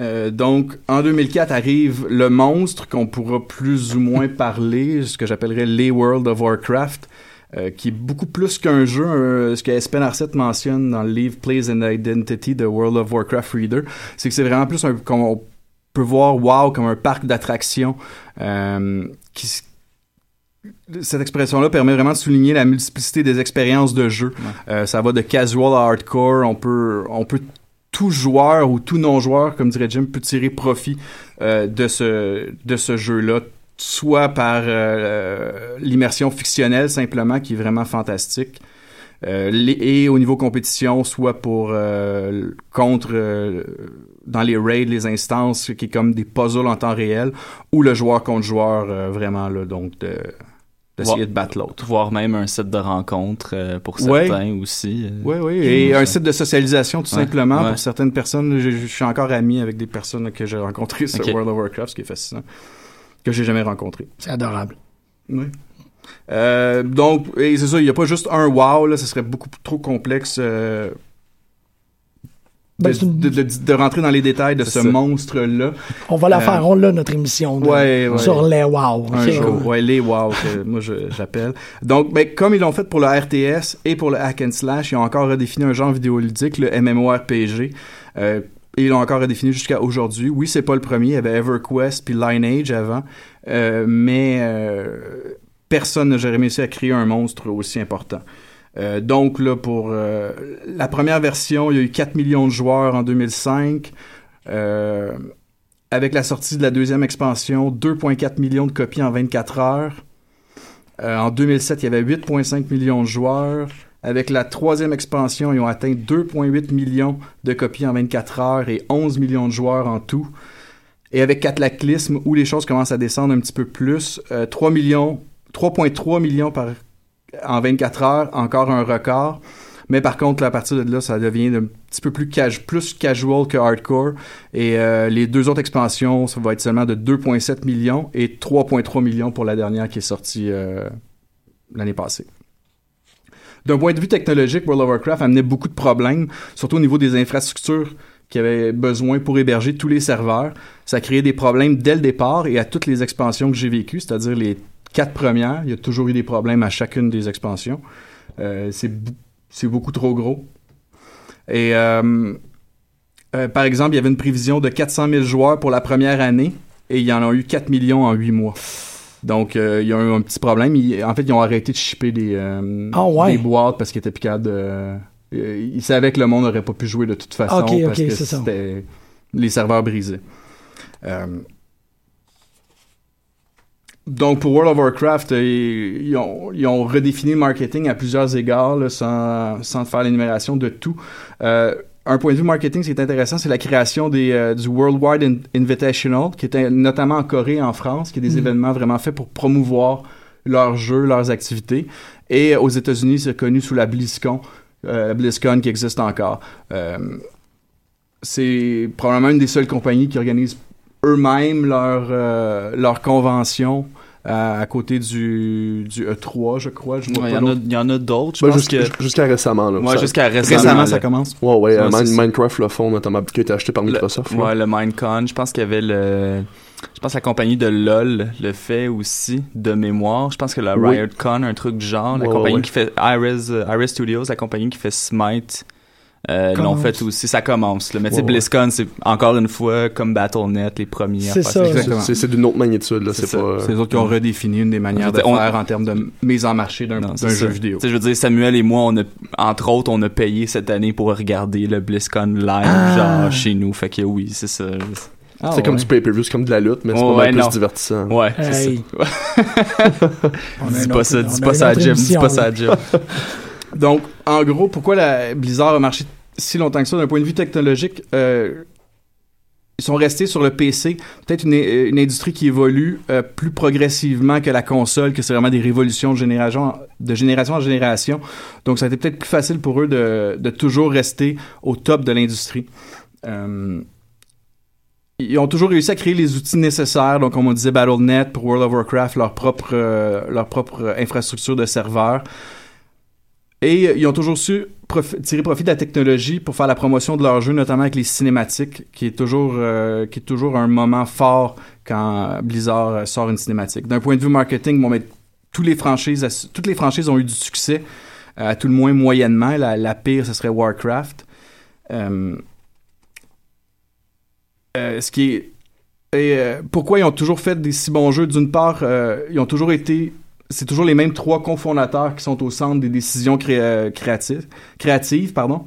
Euh, donc, en 2004 arrive le monstre qu'on pourra plus ou moins parler, ce que j'appellerais les World of Warcraft, euh, qui est beaucoup plus qu'un jeu, euh, ce que Espen Arcette mentionne dans le livre Plays and Identity de World of Warcraft Reader, c'est que c'est vraiment plus un, comme on peut voir WoW comme un parc d'attractions euh, qui cette expression-là permet vraiment de souligner la multiplicité des expériences de jeu. Euh, ça va de casual à hardcore, on peut on peut tout joueur ou tout non-joueur, comme dirait Jim, peut tirer profit euh, de ce de ce jeu-là, soit par euh, l'immersion fictionnelle simplement, qui est vraiment fantastique, euh, et au niveau compétition, soit pour euh, contre euh, dans les raids, les instances, qui est comme des puzzles en temps réel, ou le joueur contre joueur, euh, vraiment là, donc d'essayer de battre l'autre.
Voire même un site de rencontre euh, pour
Ouais.
certains aussi. euh.
Oui, oui. Et un site de socialisation, tout
Ouais,
simplement,
ouais.
pour certaines personnes. Je, je suis encore ami avec des personnes que j'ai rencontrées sur. World of Warcraft, ce qui est fascinant, que j'ai jamais rencontré.
C'est adorable.
Oui. Euh, donc, et c'est ça, il n'y a pas juste un wow, là, ce serait beaucoup trop complexe euh, de,
Ben,
de, de- de rentrer dans les détails de ce monstre-là.
On va la
Euh,
faire, on l'a, notre émission.
Ouais, ouais.
Sur les wow.
Un jour. Ouais, les wow, que moi je- j'appelle. Donc, ben, comme ils l'ont fait pour le RTS et pour le hack and slash, ils ont encore redéfini un genre vidéoludique, le MMORPG. Euh, et ils l'ont encore redéfini jusqu'à aujourd'hui. Oui, c'est pas le premier. Il y avait EverQuest puis Lineage avant. Euh, mais personne n'a jamais réussi à créer un monstre aussi important. Euh, donc là, pour euh, la première version, il y a eu 4 millions de joueurs en 2005. Euh, avec la sortie de la deuxième expansion, 2,4 millions de copies en 24 heures. En 2007, il y avait 8,5 millions de joueurs. Avec la troisième expansion, ils ont atteint 2,8 millions de copies en 24 heures et 11 millions de joueurs en tout. Et avec Cataclysme, où les choses commencent à descendre un petit peu plus, 3 millions, 3,3 millions par, en 24 heures, encore un record. Mais par contre, là, à partir de là, ça devient un petit peu plus, cas- plus casual que hardcore. Et euh, les deux autres expansions, ça va être seulement de 2,7 millions et 3,3 millions pour la dernière qui est sortie euh, l'année passée. D'un point de vue technologique, World of Warcraft amenait beaucoup de problèmes, surtout au niveau des infrastructures qui avaient besoin pour héberger tous les serveurs. Ça créait des problèmes dès le départ et à toutes les expansions que j'ai vécues, c'est-à-dire les quatre premières, il y a toujours eu des problèmes à chacune des expansions. Euh, c'est beaucoup trop gros. Et euh, euh, par exemple, il y avait une prévision de 400 000 joueurs pour la première année et il y en a eu 4 millions en 8 mois. Donc, il y a eu un petit problème. Ils- en fait, ils ont arrêté de shipper des,
ouais?
des boîtes parce qu'ils étaient capables de... ils savaient que le monde n'aurait pas pu jouer de toute façon parce que c'était les serveurs brisés. Donc, pour World of Warcraft, euh, ils, ils ont, ils ont redéfini le marketing à plusieurs égards, là, sans, sans faire l'énumération de tout. Euh, un point de vue marketing, ce qui est intéressant, c'est la création des, euh, du Worldwide In- Invitational, qui était notamment en Corée et en France, qui est des
Mm.
événements vraiment faits pour promouvoir leurs jeux, leurs activités. Et aux États-Unis, c'est connu sous la BlizzCon, euh, la BlizzCon qui existe encore. Euh, c'est probablement une des seules compagnies qui organisent eux-mêmes leur, euh, leur convention à côté du, du E3, je crois. Je
Ouais, Il
pas
y, en a-
d'autres.
il y en a d'autres, je
Ben,
pense
jusqu'à
que...
jusqu'à récemment. Là,
Ouais,
ça-
jusqu'à récemment.
Ça commence.
Ouais, ouais, euh, Min-. Minecraft le font notamment, qui a été acheté par
Le-
Microsoft. là.
Ouais, le Minecon. Je pense qu'il y avait le. Je pense que la compagnie de LOL le fait aussi, de mémoire. Je pense que la
Oui.
RiotCon, un truc du genre. La
Ouais,
compagnie
ouais.
qui fait Iris, Iris Studios, la compagnie qui fait Smite, euh, l'ont fait aussi. Ça commence. là. Mais tu sais,
Ouais, ouais.
BlizzCon, c'est encore une fois comme Battle.net, les premiers.
C'est ça,
Exactement.
C'est d'une autre magnitude. là.
C'est
pas. euh,
les autres qui ont redéfini une des manières de
On-
faire en termes de mise en marché d'un jeu vidéo.
Je veux dire, Samuel et moi, on a, entre autres, on a payé cette année pour regarder le BlizzCon live,
Ah.
genre chez nous. Fait que oui, c'est ça.
Ah,
c'est comme
ouais.
du pay-per-view, c'est comme de la lutte, mais c'est
Ouais,
pas mal
non.
plus divertissant.
Ouais, c'est ça. Dis pas ça, dis pas ça à Jim, dis pas ça à Jim.
Donc, en gros, pourquoi la Blizzard a marché si longtemps que ça? D'un point de vue technologique euh, Ils sont restés sur le PC, peut-être une, une industrie qui évolue euh, plus progressivement que la console, que c'est vraiment des révolutions de génération, en génération. Donc, ça a été peut-être plus facile pour eux de, toujours rester au top de l'industrie. Euh, ils ont toujours réussi à créer les outils nécessaires. Donc, comme on disait, Battle.net pour World of Warcraft, euh, leur propre infrastructure de serveurs. Et euh, ils ont toujours su tirer profit de la technologie pour faire la promotion de leur jeu, notamment avec les cinématiques, qui est toujours, euh, qui est toujours un moment fort quand Blizzard euh, sort une cinématique. D'un point de vue marketing, mais tous les franchises, toutes les franchises ont eu du succès, à tout le moins moyennement. La, pire, ce serait Warcraft. Ce qui et pourquoi ils ont toujours fait des si bons jeux? D'une part, ils ont toujours été c'est toujours les mêmes trois cofondateurs qui sont au centre des décisions cré- euh, créatives, créatives pardon.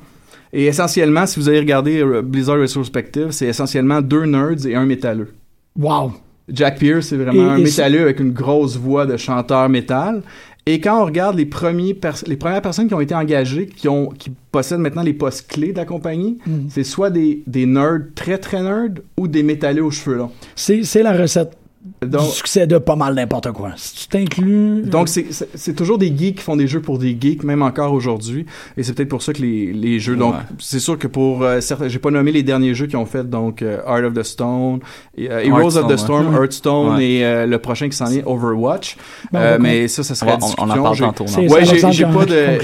Et essentiellement, si vous avez regardé euh, Blizzard Retrospective, c'est essentiellement deux nerds et un métalleux.
Wow.
Jack Pierce, c'est vraiment
Et-
un
et
métalleux avec une grosse voix de chanteur métal. Et quand on regarde les, premiers pers- les premières personnes qui ont été engagées, qui, ont, qui possèdent maintenant les postes clés de la compagnie,
Mm.
c'est soit des, des nerds très très nerds ou des métalleux aux cheveux longs.
C'est la recette
Donc,
du succès de pas mal n'importe quoi. Si tu t'inclus...
donc c'est- c'est toujours des geeks qui font des jeux pour des geeks, même encore aujourd'hui. Et c'est peut-être pour ça que les, les jeux. Donc,
Ouais.
c'est sûr que pour euh, certains, j'ai pas nommé les derniers jeux qu'ils ont fait, donc euh, Art of the Stone, et, euh, Heroes of the Storm,
ouais.
Hearthstone
Ouais.
et euh, le prochain qui s'en est Overwatch. Euh,
va
mais ça, ça serait
on- on en parle tantôt.
Ouais, j'ai- pas
en-
de-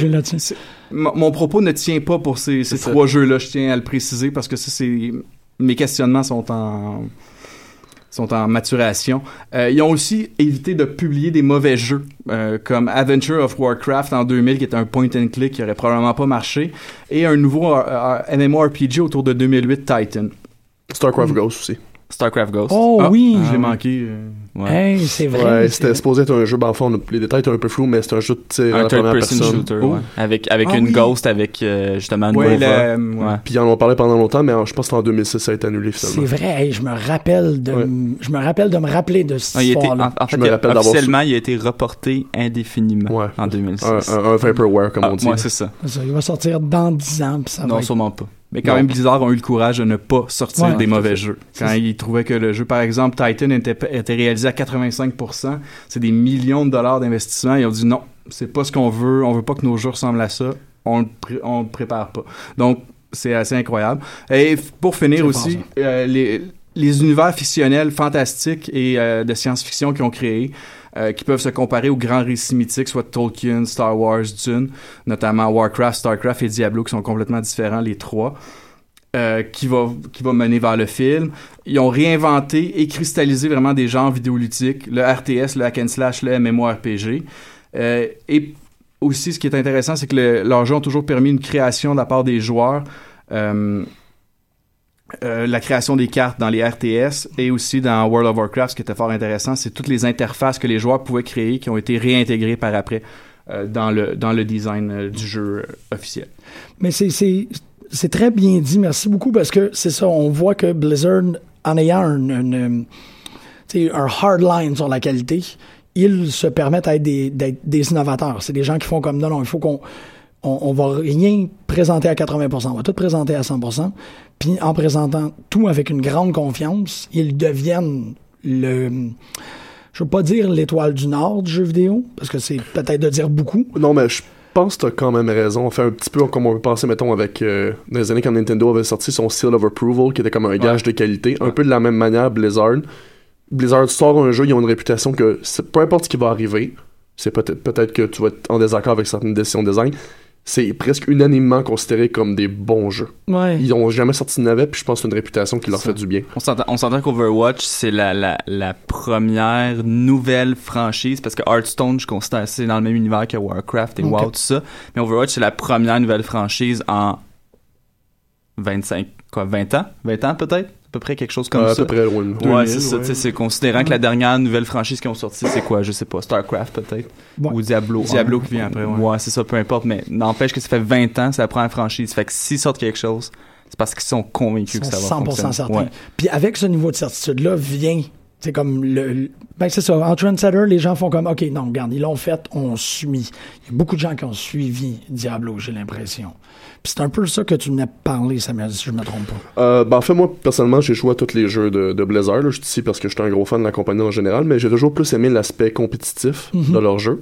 Mon propos ne tient pas pour ces, ces trois jeux-là, je tiens à le préciser parce que ça, c'est mes questionnements sont en sont en maturation. Euh, ils ont aussi évité de publier des mauvais jeux euh, comme Adventure of Warcraft en 2000 qui était un point and click qui aurait probablement pas marché et un nouveau euh, euh, MMORPG autour de 2008 Titan.
StarCraft Ghost aussi.
StarCraft Ghost.
Oh
Ah,
oui!
Je l'ai
Ah,
manqué. euh.
Ouais.
Hey, c'est vrai.
Ouais, c'était supposé être un jeu, ben, enfin, les détails étaient un peu flous, mais c'était un jeu de tir à
Un
la
third
première
person
personne.
shooter,
Oh.
ouais. Avec, avec
Ah
une
oui.
ghost, avec euh, justement une
Ouais,
Nova.
le- ouais.
Ouais.
Puis ils en ont parlé pendant longtemps, mais euh, je pense que en 2006 ça a été annulé
C'est vrai, hey, je me rappelle de je me rappelle de me rappeler de cette
Ah, il a été, en,
histoire-là.
en fait,
me rappelle d'avoir
officiellement, il a été reporté indéfiniment
Ouais.
en 2006.
Un, un, un vaporware, comme
Ah,
on dit.
ouais, c'est ça.
Ça, Il va sortir dans 10 ans, puis ça
Non,
va être-
sûrement pas.
Mais quand
Non.
même, Blizzard ont eu le courage de ne pas sortir
Ouais,
des mauvais jeux. Quand ils trouvaient que le jeu, par exemple, Titan était, était réalisé à 85%, c'est des millions de dollars d'investissement. Ils ont dit non, c'est pas ce qu'on veut. On veut pas que nos jeux ressemblent à ça. On le, pré- on le prépare pas. Donc, c'est assez incroyable. Et pour finir aussi, euh, les, les univers fictionnels fantastiques et euh, de science-fiction qu'ils ont créés, euh, qui peuvent se comparer aux grands récits mythiques, soit Tolkien, Star Wars, Dune, notamment Warcraft, Starcraft et Diablo, qui sont complètement différents, les trois. euh, qui va qui va mener vers le film. Ils ont réinventé et cristallisé vraiment des genres vidéoludiques, le RTS, le hack and slash, le MMORPG. Euh, et aussi, ce qui est intéressant, c'est que le- leurs jeux ont toujours permis une création de la part des joueurs. euh, euh, la création des cartes dans les RTS et aussi dans World of Warcraft, ce qui était fort intéressant, c'est toutes les interfaces que les joueurs pouvaient créer qui ont été réintégrées par après euh, dans le dans le design euh, du jeu officiel.
Mais c'est- très bien dit, merci beaucoup, parce que c'est ça, on voit que Blizzard, en ayant un, un, hard line sur la qualité, ils se permettent d'être des, des innovateurs. C'est des gens qui font comme non, non, il faut qu'on on, on va rien présenter à 80%, on va tout présenter à 100%. Puis en présentant tout avec une grande confiance, ils deviennent le, je veux pas dire l'étoile du Nord du jeu vidéo, parce que c'est peut-être de dire beaucoup.
Non, mais je pense que t'as quand même raison. On fait un petit peu comme on peut penser, mettons, avec euh, dans les années quand Nintendo avait sorti son Seal of Approval, qui était comme un gage de qualité. Un peu de la même manière, Blizzard. Blizzard sort un jeu, ils ont une réputation que peu importe ce qui va arriver, c'est peut-être peut-être que tu vas être en désaccord avec certaines décisions de design. C'est presque unanimement considéré comme des bons jeux.
Ouais.
Ils ont jamais sorti de navet, puis je pense que c'est une réputation qui leur
Ça.
fait du bien.
On s'entend, on s'entend qu'Overwatch, c'est la, la, la première nouvelle franchise, parce que Hearthstone, je considère c'est dans le même univers que Warcraft et. WoW, tout ça. Mais Overwatch, c'est la première nouvelle franchise en 25, quoi, 20 ans? 20 ans peut-être? À peu près quelque chose comme
Euh, à
ça.
peu près loin.
Ouais,
2000,
c'est ça,
ouais.
tu sais, c'est considérant que la dernière nouvelle franchise qui ont sorti, c'est quoi, je sais pas, StarCraft peut-être,
Ouais.
ou Diablo.
Diablo
Ouais.
qui vient après, ouais.
c'est ça, peu importe, mais n'empêche que ça fait 20 ans, c'est la première franchise, fait que s'ils sortent quelque chose, c'est parce qu'ils sont convaincus
Ils
que ça va
100%
fonctionner.
certains.
Ouais.
Puis avec ce niveau de certitude-là vient, c'est comme le, ben c'est ça, en trendsetter, les gens font comme, OK, non, regarde, ils l'ont fait, on suit. Il y a beaucoup de gens qui ont suivi Diablo, j'ai l'impression. Puis c'est un peu ça que tu venais parler, Samuel, si je me trompe pas.
Euh, ben, en fait, moi, personnellement, j'ai joué à tous les jeux de, de Blizzard. là. Je dis ici parce que je suis un gros fan de la compagnie en général, mais j'ai toujours plus aimé l'aspect compétitif de leurs jeux.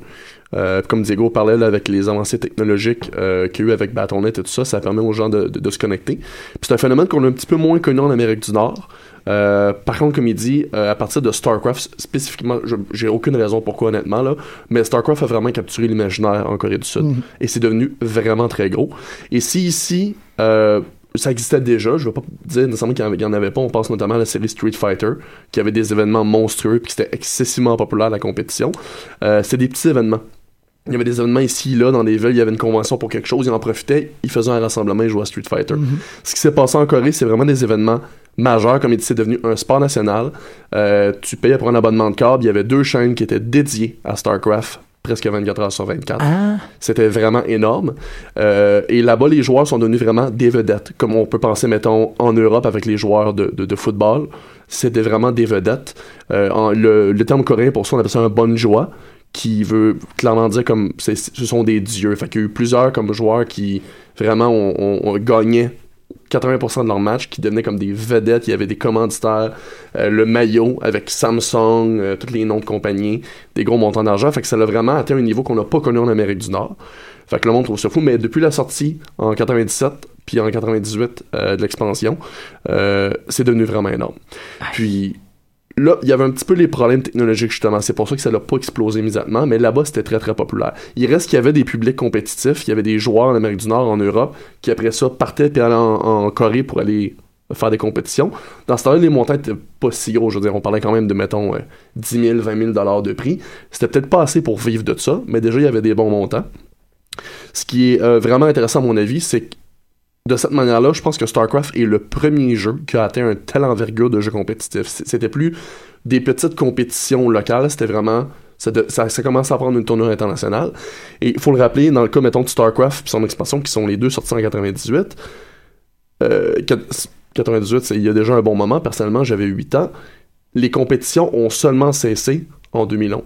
Euh, comme Diego parlait là, avec les avancées technologiques euh, qu'il y a eu avec Battle.net et tout ça, ça permet aux gens de, de- de se connecter. C'est un phénomène qu'on a un petit peu moins connu en Amérique du Nord. Euh, par contre, comme il dit, euh, à partir de StarCraft spécifiquement, j'ai aucune raison pourquoi honnêtement là, mais StarCraft a vraiment capturé l'imaginaire en Corée du Sud et c'est devenu vraiment très gros. Et si ici euh, ça existait déjà, je ne vais pas dire nécessairement qu'il n'y en avait pas, on pense notamment à la série Street Fighter, qui avait des événements monstrueux, puis c'était excessivement populaire la compétition. C'est des petits événements. Il y avait des événements ici, là, dans des villes, il y avait une convention pour quelque chose, ils en profitaient, ils faisaient un rassemblement, ils jouaient à Street Fighter. Ce qui s'est passé en Corée, c'est vraiment des événements majeurs, comme il dit, c'est devenu un sport national. Euh, tu payais pour un abonnement de câble, il y avait deux chaînes qui étaient dédiées à StarCraft presque 24 heures sur 24.
Ah.
C'était vraiment énorme. Euh, et là-bas, les joueurs sont devenus vraiment des vedettes, comme on peut penser, mettons, en Europe avec les joueurs de, de, de football. C'était vraiment des vedettes. Euh, en- le, le terme coréen pour ça, on appelle ça un bon joie, qui veut clairement dire comme ce sont des dieux. Fait qu'il y a eu plusieurs comme joueurs qui vraiment ont, ont- ont gagné 80% de leurs matchs qui devenaient comme des vedettes. Il y avait des commanditaires, euh, le maillot avec Samsung, euh, tous les noms de compagnie, des gros montants d'argent. Fait que ça a vraiment atteint un niveau qu'on n'a pas connu en Amérique du Nord. Fait que le monde trouve ça fou. Mais depuis la sortie en 97 puis en 98 euh, de l'expansion, c'est devenu vraiment énorme. Puis là, il y avait un petit peu les problèmes technologiques justement. C'est pour ça que ça n'a pas explosé immédiatement, mais là-bas, c'était très très populaire. Il reste qu'il y avait des publics compétitifs, il y avait des joueurs en Amérique du Nord, en Europe, qui après ça partaient puis allaient en, Corée pour aller faire des compétitions. Dans ce temps-là, les montants étaient pas si gros. Je veux dire, on parlait quand même de, mettons, euh, 10 000, 20 000 dollars de prix. C'était peut-être pas assez pour vivre de ça, mais déjà, il y avait des bons montants. Ce qui est euh, vraiment intéressant à mon avis, c'est que de cette manière-là, je pense que StarCraft est le premier jeu qui a atteint un tel envergure de jeu compétitif. C'était plus des petites compétitions locales, c'était vraiment ça, de- commence à prendre une tournure internationale. Et il faut le rappeler, dans le cas, mettons, de StarCraft et son expansion, qui sont les deux sortis en 98, euh, quat- 98, c'est il y a déjà un bon moment. Personnellement, j'avais 8 ans. Les compétitions ont seulement cessé en 2011.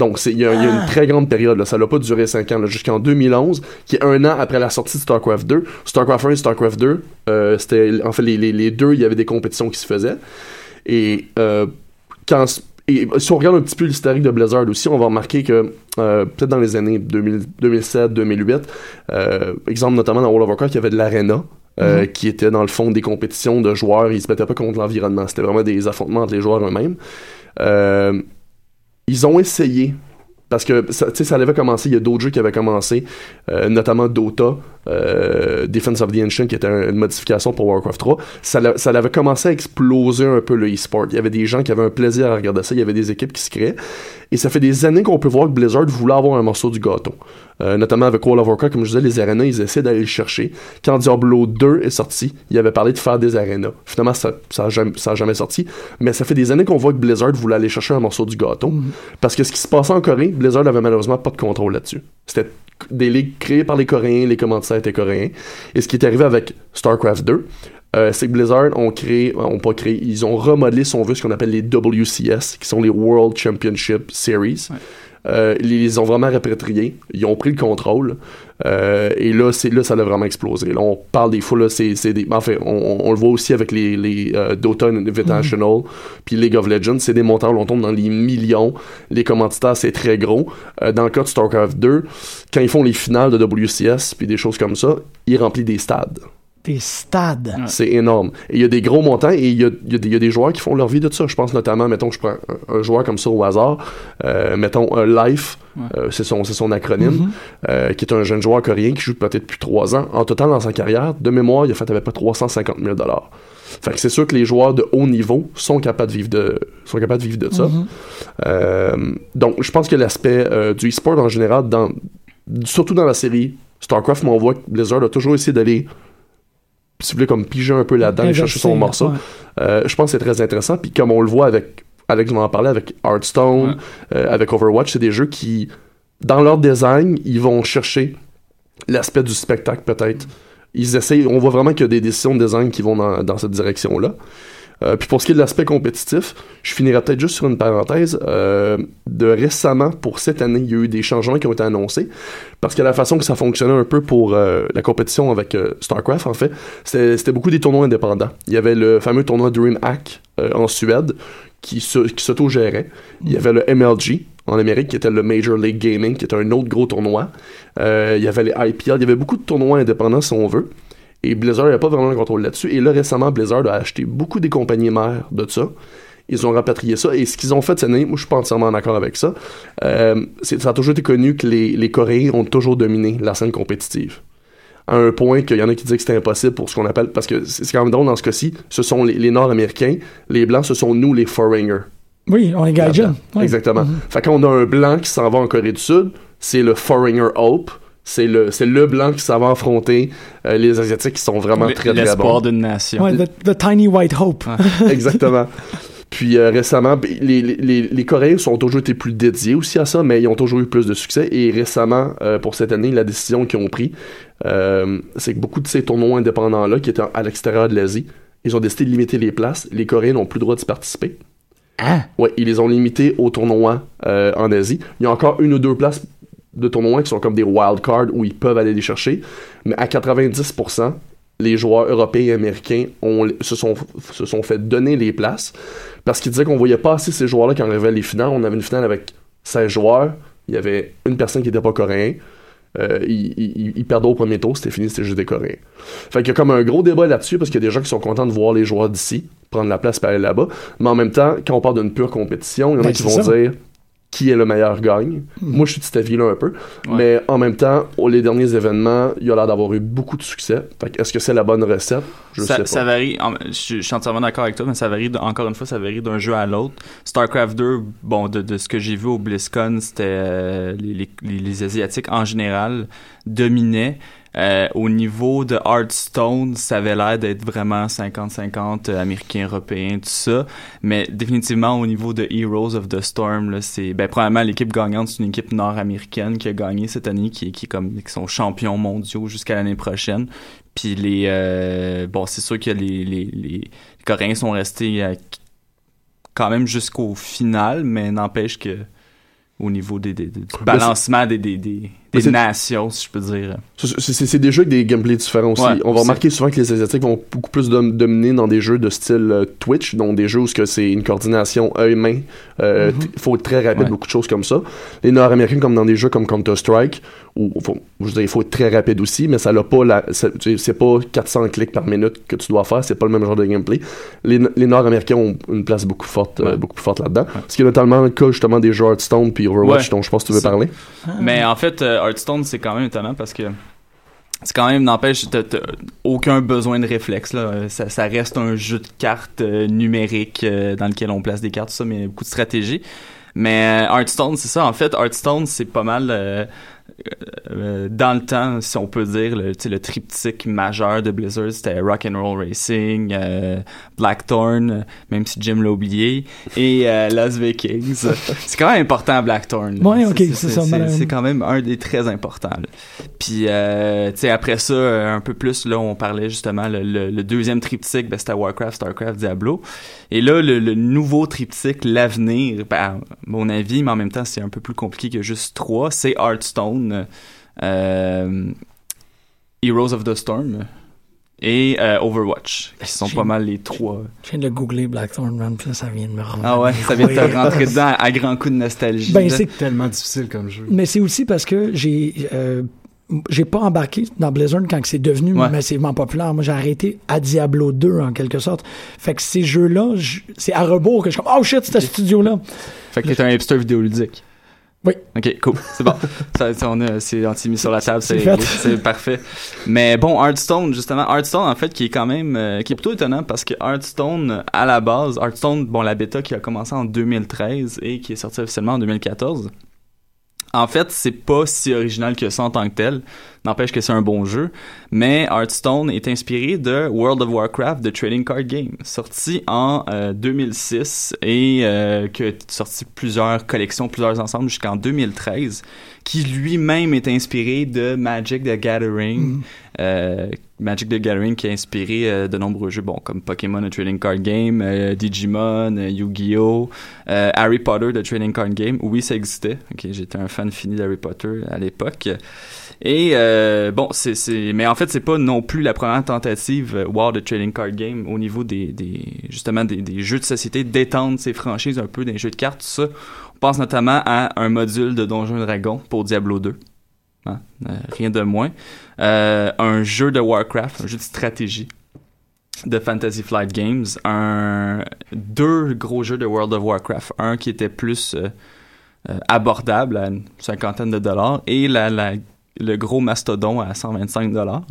Donc, il y, a il y a une très grande période. Là. Ça n'a pas duré 5 ans. Jusqu'en 2011, qui est un an après la sortie de StarCraft 2. StarCraft 1 et StarCraft 2, euh, c'était... En fait, les, les- les deux, il y avait des compétitions qui se faisaient. Et euh, quand... Et si on regarde un petit peu l'historique de Blizzard aussi, on va remarquer que euh, peut-être dans les années 2000 2007, 2008, euh, exemple notamment dans World of Warcraft, il y avait de l'arena. euh, qui était dans le fond des compétitions de joueurs, ils se battaient pas contre l'environnement, c'était vraiment des affrontements entre les joueurs eux-mêmes. Euh, ils ont essayé parce que ça, ça avait commencé, il y a d'autres jeux qui avaient commencé, euh, notamment Dota, euh, Defense of the Ancient, qui était un- une modification pour Warcraft 3. Ça, ça avait commencé à exploser un peu le e-sport. Il y avait des gens qui avaient un plaisir à regarder ça, il y avait des équipes qui se créaient. Et ça fait des années qu'on peut voir que Blizzard voulait avoir un morceau du gâteau. Euh, notamment avec World of Warcraft, comme je disais, les arénas, ils essaient d'aller le chercher. Quand Diablo 2 est sorti, il avait parlé de faire des arénas. Finalement, ça, ça, a jamais, jamais sorti. Mais ça fait des années qu'on voit que Blizzard voulait aller chercher un morceau du gâteau. Parce que ce qui se passait en Corée, Blizzard avait malheureusement pas de contrôle là-dessus. C'était des ligues créées par les Coréens, les commanditaires étaient coréens. Et ce qui est arrivé avec StarCraft 2, euh, c'est que Blizzard ont créé, ont pas créé, ils ont remodelé, si on veut, ce qu'on appelle les WCS, qui sont les World Championship Series. Euh, ils les ont vraiment répatriés, ils ont pris le contrôle, euh, et là, c'est là, ça a vraiment explosé. Là, on parle des fois, là, c'est, c'est des, en fait, on, on le voit aussi avec les, les euh, Dota Invitational, puis League of Legends, c'est des montants, où on tombe dans les millions, les commanditaires, c'est très gros. Dans le cas de StarCraft 2, quand ils font les finales de WCS, puis des choses comme ça, ils remplissent des stades.
Des stades.
C'est énorme. Et il y a des gros montants et il y y a des- il y a des joueurs qui font leur vie de ça. Je pense notamment, mettons, je prends un, un joueur comme ça au hasard, euh, mettons un Life, euh, c'est son, acronyme, euh, qui est un jeune joueur coréen qui joue peut-être depuis trois ans. En total, dans sa carrière, de mémoire, il a fait à peu près 350 000 dollars. Fait que c'est sûr que les joueurs de haut niveau sont capables de vivre de, sont capables de, vivre de ça. Euh, donc, je pense que l'aspect euh, du e-sport en général, dans, surtout dans la série StarCraft, on voit que Blizzard a toujours essayé d'aller si vous voulez, comme piger un peu là-dedans et chercher son morceau.
ouais.
Euh, je pense que c'est très intéressant. Puis comme on le voit avec Alex m'en parlait avec Hearthstone, euh, avec Overwatch, c'est des jeux qui, dans leur design, ils vont chercher l'aspect du spectacle peut-être. Ils essayent, on voit vraiment qu'il y a des décisions de design qui vont dans, dans cette direction-là. Euh, puis pour ce qui est de l'aspect compétitif, je finirai peut-être juste sur une parenthèse. Euh, de récemment, pour cette année, il y a eu des changements qui ont été annoncés. Parce que la façon que ça fonctionnait un peu pour euh, la compétition avec StarCraft, en fait, c'était beaucoup des tournois indépendants. Il y avait le fameux tournoi DreamHack en Suède qui s'auto-gérait. Il y avait le MLG en Amérique qui était le Major League Gaming, qui était un autre gros tournoi. Il y avait les IPL. Il y avait beaucoup de tournois indépendants, si on veut. Et Blizzard n'avait pas vraiment le contrôle là-dessus. Et là, récemment, Blizzard a acheté beaucoup des compagnies mères de ça. Ils ont rapatrié ça. Et ce qu'ils ont fait cette année, moi, je suis pas entièrement d'accord avec ça. Euh, ça a toujours été connu que les, les Coréens ont toujours dominé la scène compétitive. À un point qu'il y en a qui disent que c'était impossible pour ce qu'on appelle. Parce que c'est quand même drôle dans ce cas-ci. Ce sont les, les Nord-Américains. Les Blancs, ce sont nous, les Foreigners.
Oui, on est gaijin. Oui.
Exactement.
Mhm.
Fait qu'on a un blanc qui s'en va en Corée du Sud, c'est le Foreigner Hope. C'est le, c'est le blanc qui va affronter euh, les Asiatiques qui sont vraiment très très
L'espoir
bons.
d'une nation.
Ouais, the, the Tiny White Hope.
Exactement. Puis euh, récemment, ben, les, les, les Coréens sont toujours été plus dédiés aussi à ça, mais ils ont toujours eu plus de succès. Et récemment, euh, pour cette année, la décision qu'ils ont pris, euh, c'est que beaucoup de ces tournois indépendants-là, qui étaient à l'extérieur de l'Asie, ils ont décidé de limiter les places. Les Coréens n'ont plus le droit de participer.
Ah!
Ouais, ils les ont limités aux tournois euh, en Asie. Il y a encore une ou deux places de tournois qui sont comme des wild cards où ils peuvent aller les chercher. Mais à 90%, les joueurs européens et américains ont, se, sont, se sont fait donner les places parce qu'ils disaient qu'on voyait pas assez ces joueurs-là quand on arrivait à les finales. On avait une finale avec 16 joueurs. Il y avait une personne qui n'était pas coréen. Euh, ils, ils, ils perdaient au premier tour, c'était fini, c'était juste des Coréens. Fait qu'il y a comme un gros débat là-dessus parce qu'il y a des gens qui sont contents de voir les joueurs d'ici prendre la place et aller là-bas. Mais en même temps, quand on parle d'une pure compétition, il y en a
Ben,
qui vont
ça.
dire qui est le meilleur gagne. Moi, je suis de cet avis-là un peu. Mais en même temps, les derniers événements, il y a l'air d'avoir eu beaucoup de succès. Fait que est-ce que c'est la bonne recette? Je
ça,
sais pas.
ça varie, en- je, suis- je suis entièrement d'accord avec toi, mais ça varie, encore une fois, ça varie d'un jeu à l'autre. StarCraft 2, bon, de, de ce que j'ai vu au BlizzCon, c'était euh, les, les, les- les Asiatiques en général dominaient. Euh, au niveau de Hearthstone, ça avait l'air d'être vraiment 50-50, euh, américain, européen, tout ça. Mais définitivement, au niveau de Heroes of the Storm, là, c'est, ben, probablement l'équipe gagnante, c'est une équipe nord-américaine qui a gagné cette année, qui, qui, est comme, qui sont champions mondiaux jusqu'à l'année prochaine. Puis les, euh, bon, c'est sûr que les, les, les, les Coréens sont restés quand même jusqu'au final, mais n'empêche que au niveau des, des- des- du balancement des, des, des, des nations, si je peux dire.
C'est- des jeux avec des gameplays différents aussi.
Ouais,
on va remarquer souvent que les Asiatiques vont beaucoup plus dom- dominer dans des jeux de style euh, Twitch, donc des jeux où c'est une coordination œil-main. Euh, t- faut être très rapide,
Ouais.
beaucoup de choses comme ça. Les Nord-Américains, comme dans des jeux comme Counter-Strike, où faut, je veux dire, il faut être très rapide aussi, mais ça n'a pas la, c'est pas 400 clics par minute que tu dois faire, c'est pas le même genre de gameplay. Les, les Nord-Américains ont une place beaucoup forte, euh, beaucoup plus forte là-dedans. Ce qui est notamment le cas justement des jeux Hearthstone puis Overwatch, dont je pense que tu veux parler.
Mais en fait, euh, Hearthstone, c'est quand même étonnant parce que c'est quand même, n'empêche, aucun besoin de réflexe. Là. Euh, Ça, reste un jeu de cartes euh, numérique euh, dans lequel on place des cartes, tout ça, mais beaucoup de stratégie. Mais Hearthstone, c'est ça. En fait, Hearthstone, c'est pas mal euh, dans le temps, si on peut dire, le, le triptyque majeur de Blizzard, c'était Rock and Roll Racing, euh, Blackthorn, même si Jim l'a oublié, et euh, Las Vikings. c'est quand même important, Blackthorn.
Ouais, ok, c'est ça,
C'est quand même un des très importants. là. Puis, euh, tu sais, après ça, un peu plus, là, on parlait justement, le, le- le deuxième triptyque, ben, c'était Warcraft, Starcraft, Diablo. Et là, le, le nouveau triptyque, l'avenir, ben, à mon avis, mais en même temps, c'est un peu plus compliqué que juste trois, c'est Hearthstone, euh, Heroes of the Storm et euh, Overwatch, qui sont pas mal les trois.
Je viens de le googler Blackthorn Run, puis là, ça vient de me revenir.
Ah ouais, ça vient de te rentrer dedans à grands coups de nostalgie.
Ben, c'est
Tellement difficile comme jeu.
Mais c'est aussi parce que j'ai euh, j'ai pas embarqué dans Blizzard quand c'est devenu
Ouais.
massivement populaire. Moi, j'ai arrêté à Diablo 2 en quelque sorte. Fait que ces jeux-là, je- c'est à rebours que je suis comme oh shit, c'est ce studio-là.
Fait que t'es un hipster vidéoludique.
Oui.
Ok, cool. C'est bon. ça, ça, on a, c'est, mis sur la table, c'est,
c'est
parfait. Mais bon, Hearthstone, justement, Hearthstone, en fait, qui est quand même, euh, qui est plutôt étonnant parce que Hearthstone, à la base, Hearthstone, bon, la bêta qui a commencé en 2013 et qui est sortie officiellement en 2014. En fait, c'est pas si original que ça en tant que tel. N'empêche que c'est un bon jeu. Mais Hearthstone est inspiré de World of Warcraft, The Trading Card Game, sorti en euh, 2006 et euh, qui a sorti plusieurs collections, plusieurs ensembles jusqu'en 2013, qui lui-même est inspiré de Magic the Gathering. Euh, Magic the Gathering qui a inspiré euh, de nombreux jeux, bon, comme Pokémon, The Trading Card Game, euh, Digimon, euh, Yu-Gi-Oh!, Harry Potter, The Trading Card Game. Oui, ça existait. Ok, j'étais un fan fini d'Harry Potter à l'époque. Et euh, bon, c'est, c'est, mais en fait, c'est pas non plus la première tentative euh, War the Trading Card Game au niveau des, des justement des, des jeux de société d'étendre ces franchises un peu des jeux de cartes, ça. Pense notamment à un module de Donjons et Dragons pour Diablo 2. Hein, euh, rien de moins. Euh, un jeu de Warcraft, un jeu de stratégie de Fantasy Flight Games, un deux gros jeux de World of Warcraft, un qui était plus euh, abordable à une cinquantaine de dollars et la, le gros mastodon à 125 dollars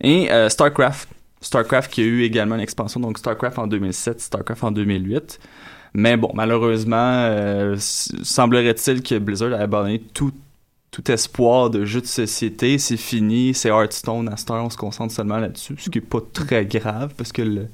et Starcraft Starcraft qui a eu également une expansion donc Starcraft en 2007 Starcraft en 2008 mais bon malheureusement euh, semblerait-il que Blizzard a abandonné tout tout espoir de jeu de société, c'est fini, c'est Hearthstone à cette heure, on se concentre seulement là-dessus, ce qui est pas très grave parce que le-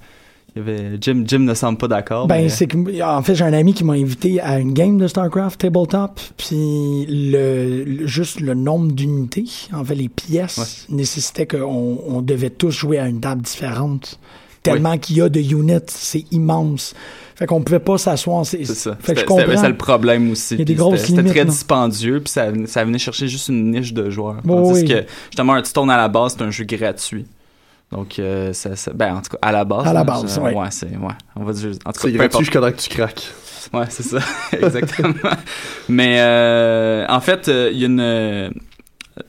Il y avait Jim, Jim ne semble pas d'accord.
Ben,
mais-
c'est que, en fait, j'ai un ami qui m'a invité à une game de StarCraft tabletop, puis le, le- juste le nombre d'unités, en fait, les pièces nécessitait qu'on on devait tous jouer à une table différente. Tellement qu'il y a de units, c'est immense. Fait qu'on pouvait pas s'asseoir. C'est
C'est ça.
Fait que je comprends.
C'est le problème aussi.
Il y a des grosses
c'était- très dispendieux, puis ça, ça venait chercher juste une niche de joueurs.
Bon,
Tandis
oui.
que, justement, Hearthstone, à la base, c'est un jeu gratuit. Donc, euh, ça, ça- ben, en tout cas, à la base.
À la base,
je-
ouais.
Ouais, c'est, ouais. On va dire, en tout cas,
C'est gratuit jusqu'à que tu craques.
Ouais, c'est ça. Exactement. Mais euh, en fait, euh, il y a une euh,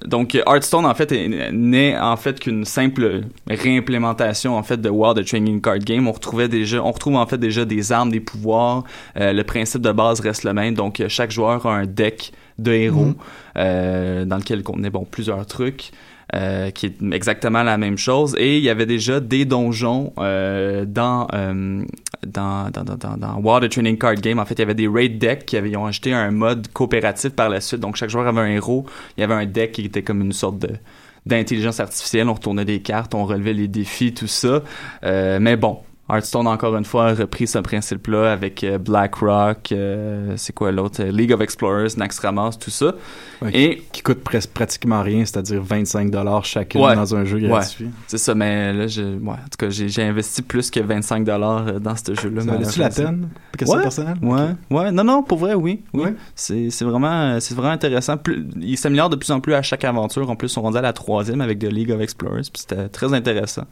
donc Hearthstone en fait est- n'est en fait qu'une simple réimplémentation en fait de WoW de Training Card Game. On retrouvait déjà, on retrouve en fait déjà des armes, des pouvoirs. Euh, le principe de base reste le même. Donc euh, chaque joueur a un deck de héros
Mhm.
euh, dans lequel contenait bon plusieurs trucs. Euh, qui est exactement la même chose. Et il y avait déjà des donjons euh, dans, euh, dans dans dans dans the Training Card Game. En fait il y avait des raid decks qui avaient ont ajouté un mode coopératif par la suite. Donc chaque joueur avait un héros. Il y avait un deck qui était comme une sorte de d'intelligence artificielle. On retournait des cartes on relevait les défis tout ça. Euh, mais bon Hearthstone encore une fois a repris ce principe-là avec euh, BlackRock, euh, c'est quoi l'autre, Euh, League of Explorers, Naxxramas, tout ça.
Ouais,
Et
Qui coûte presque pratiquement rien, c'est-à-dire 25 dollars chacune
Ouais.
dans un jeu
Ouais.
gratuit.
C'est ça, mais là, je, ouais, en tout cas, j'ai, investi plus que 25 dollars dans ce jeu-là.
Ça valait-tu la peine? Question
Ouais.
personnelle?
Ouais, ouais, non, non, pour vrai, oui, oui.
Ouais.
C'est, vraiment, vraiment intéressant. Plus, il s'améliore de plus en plus à chaque aventure. En plus, on rendait à la troisième avec The League of Explorers, puis c'était très intéressant.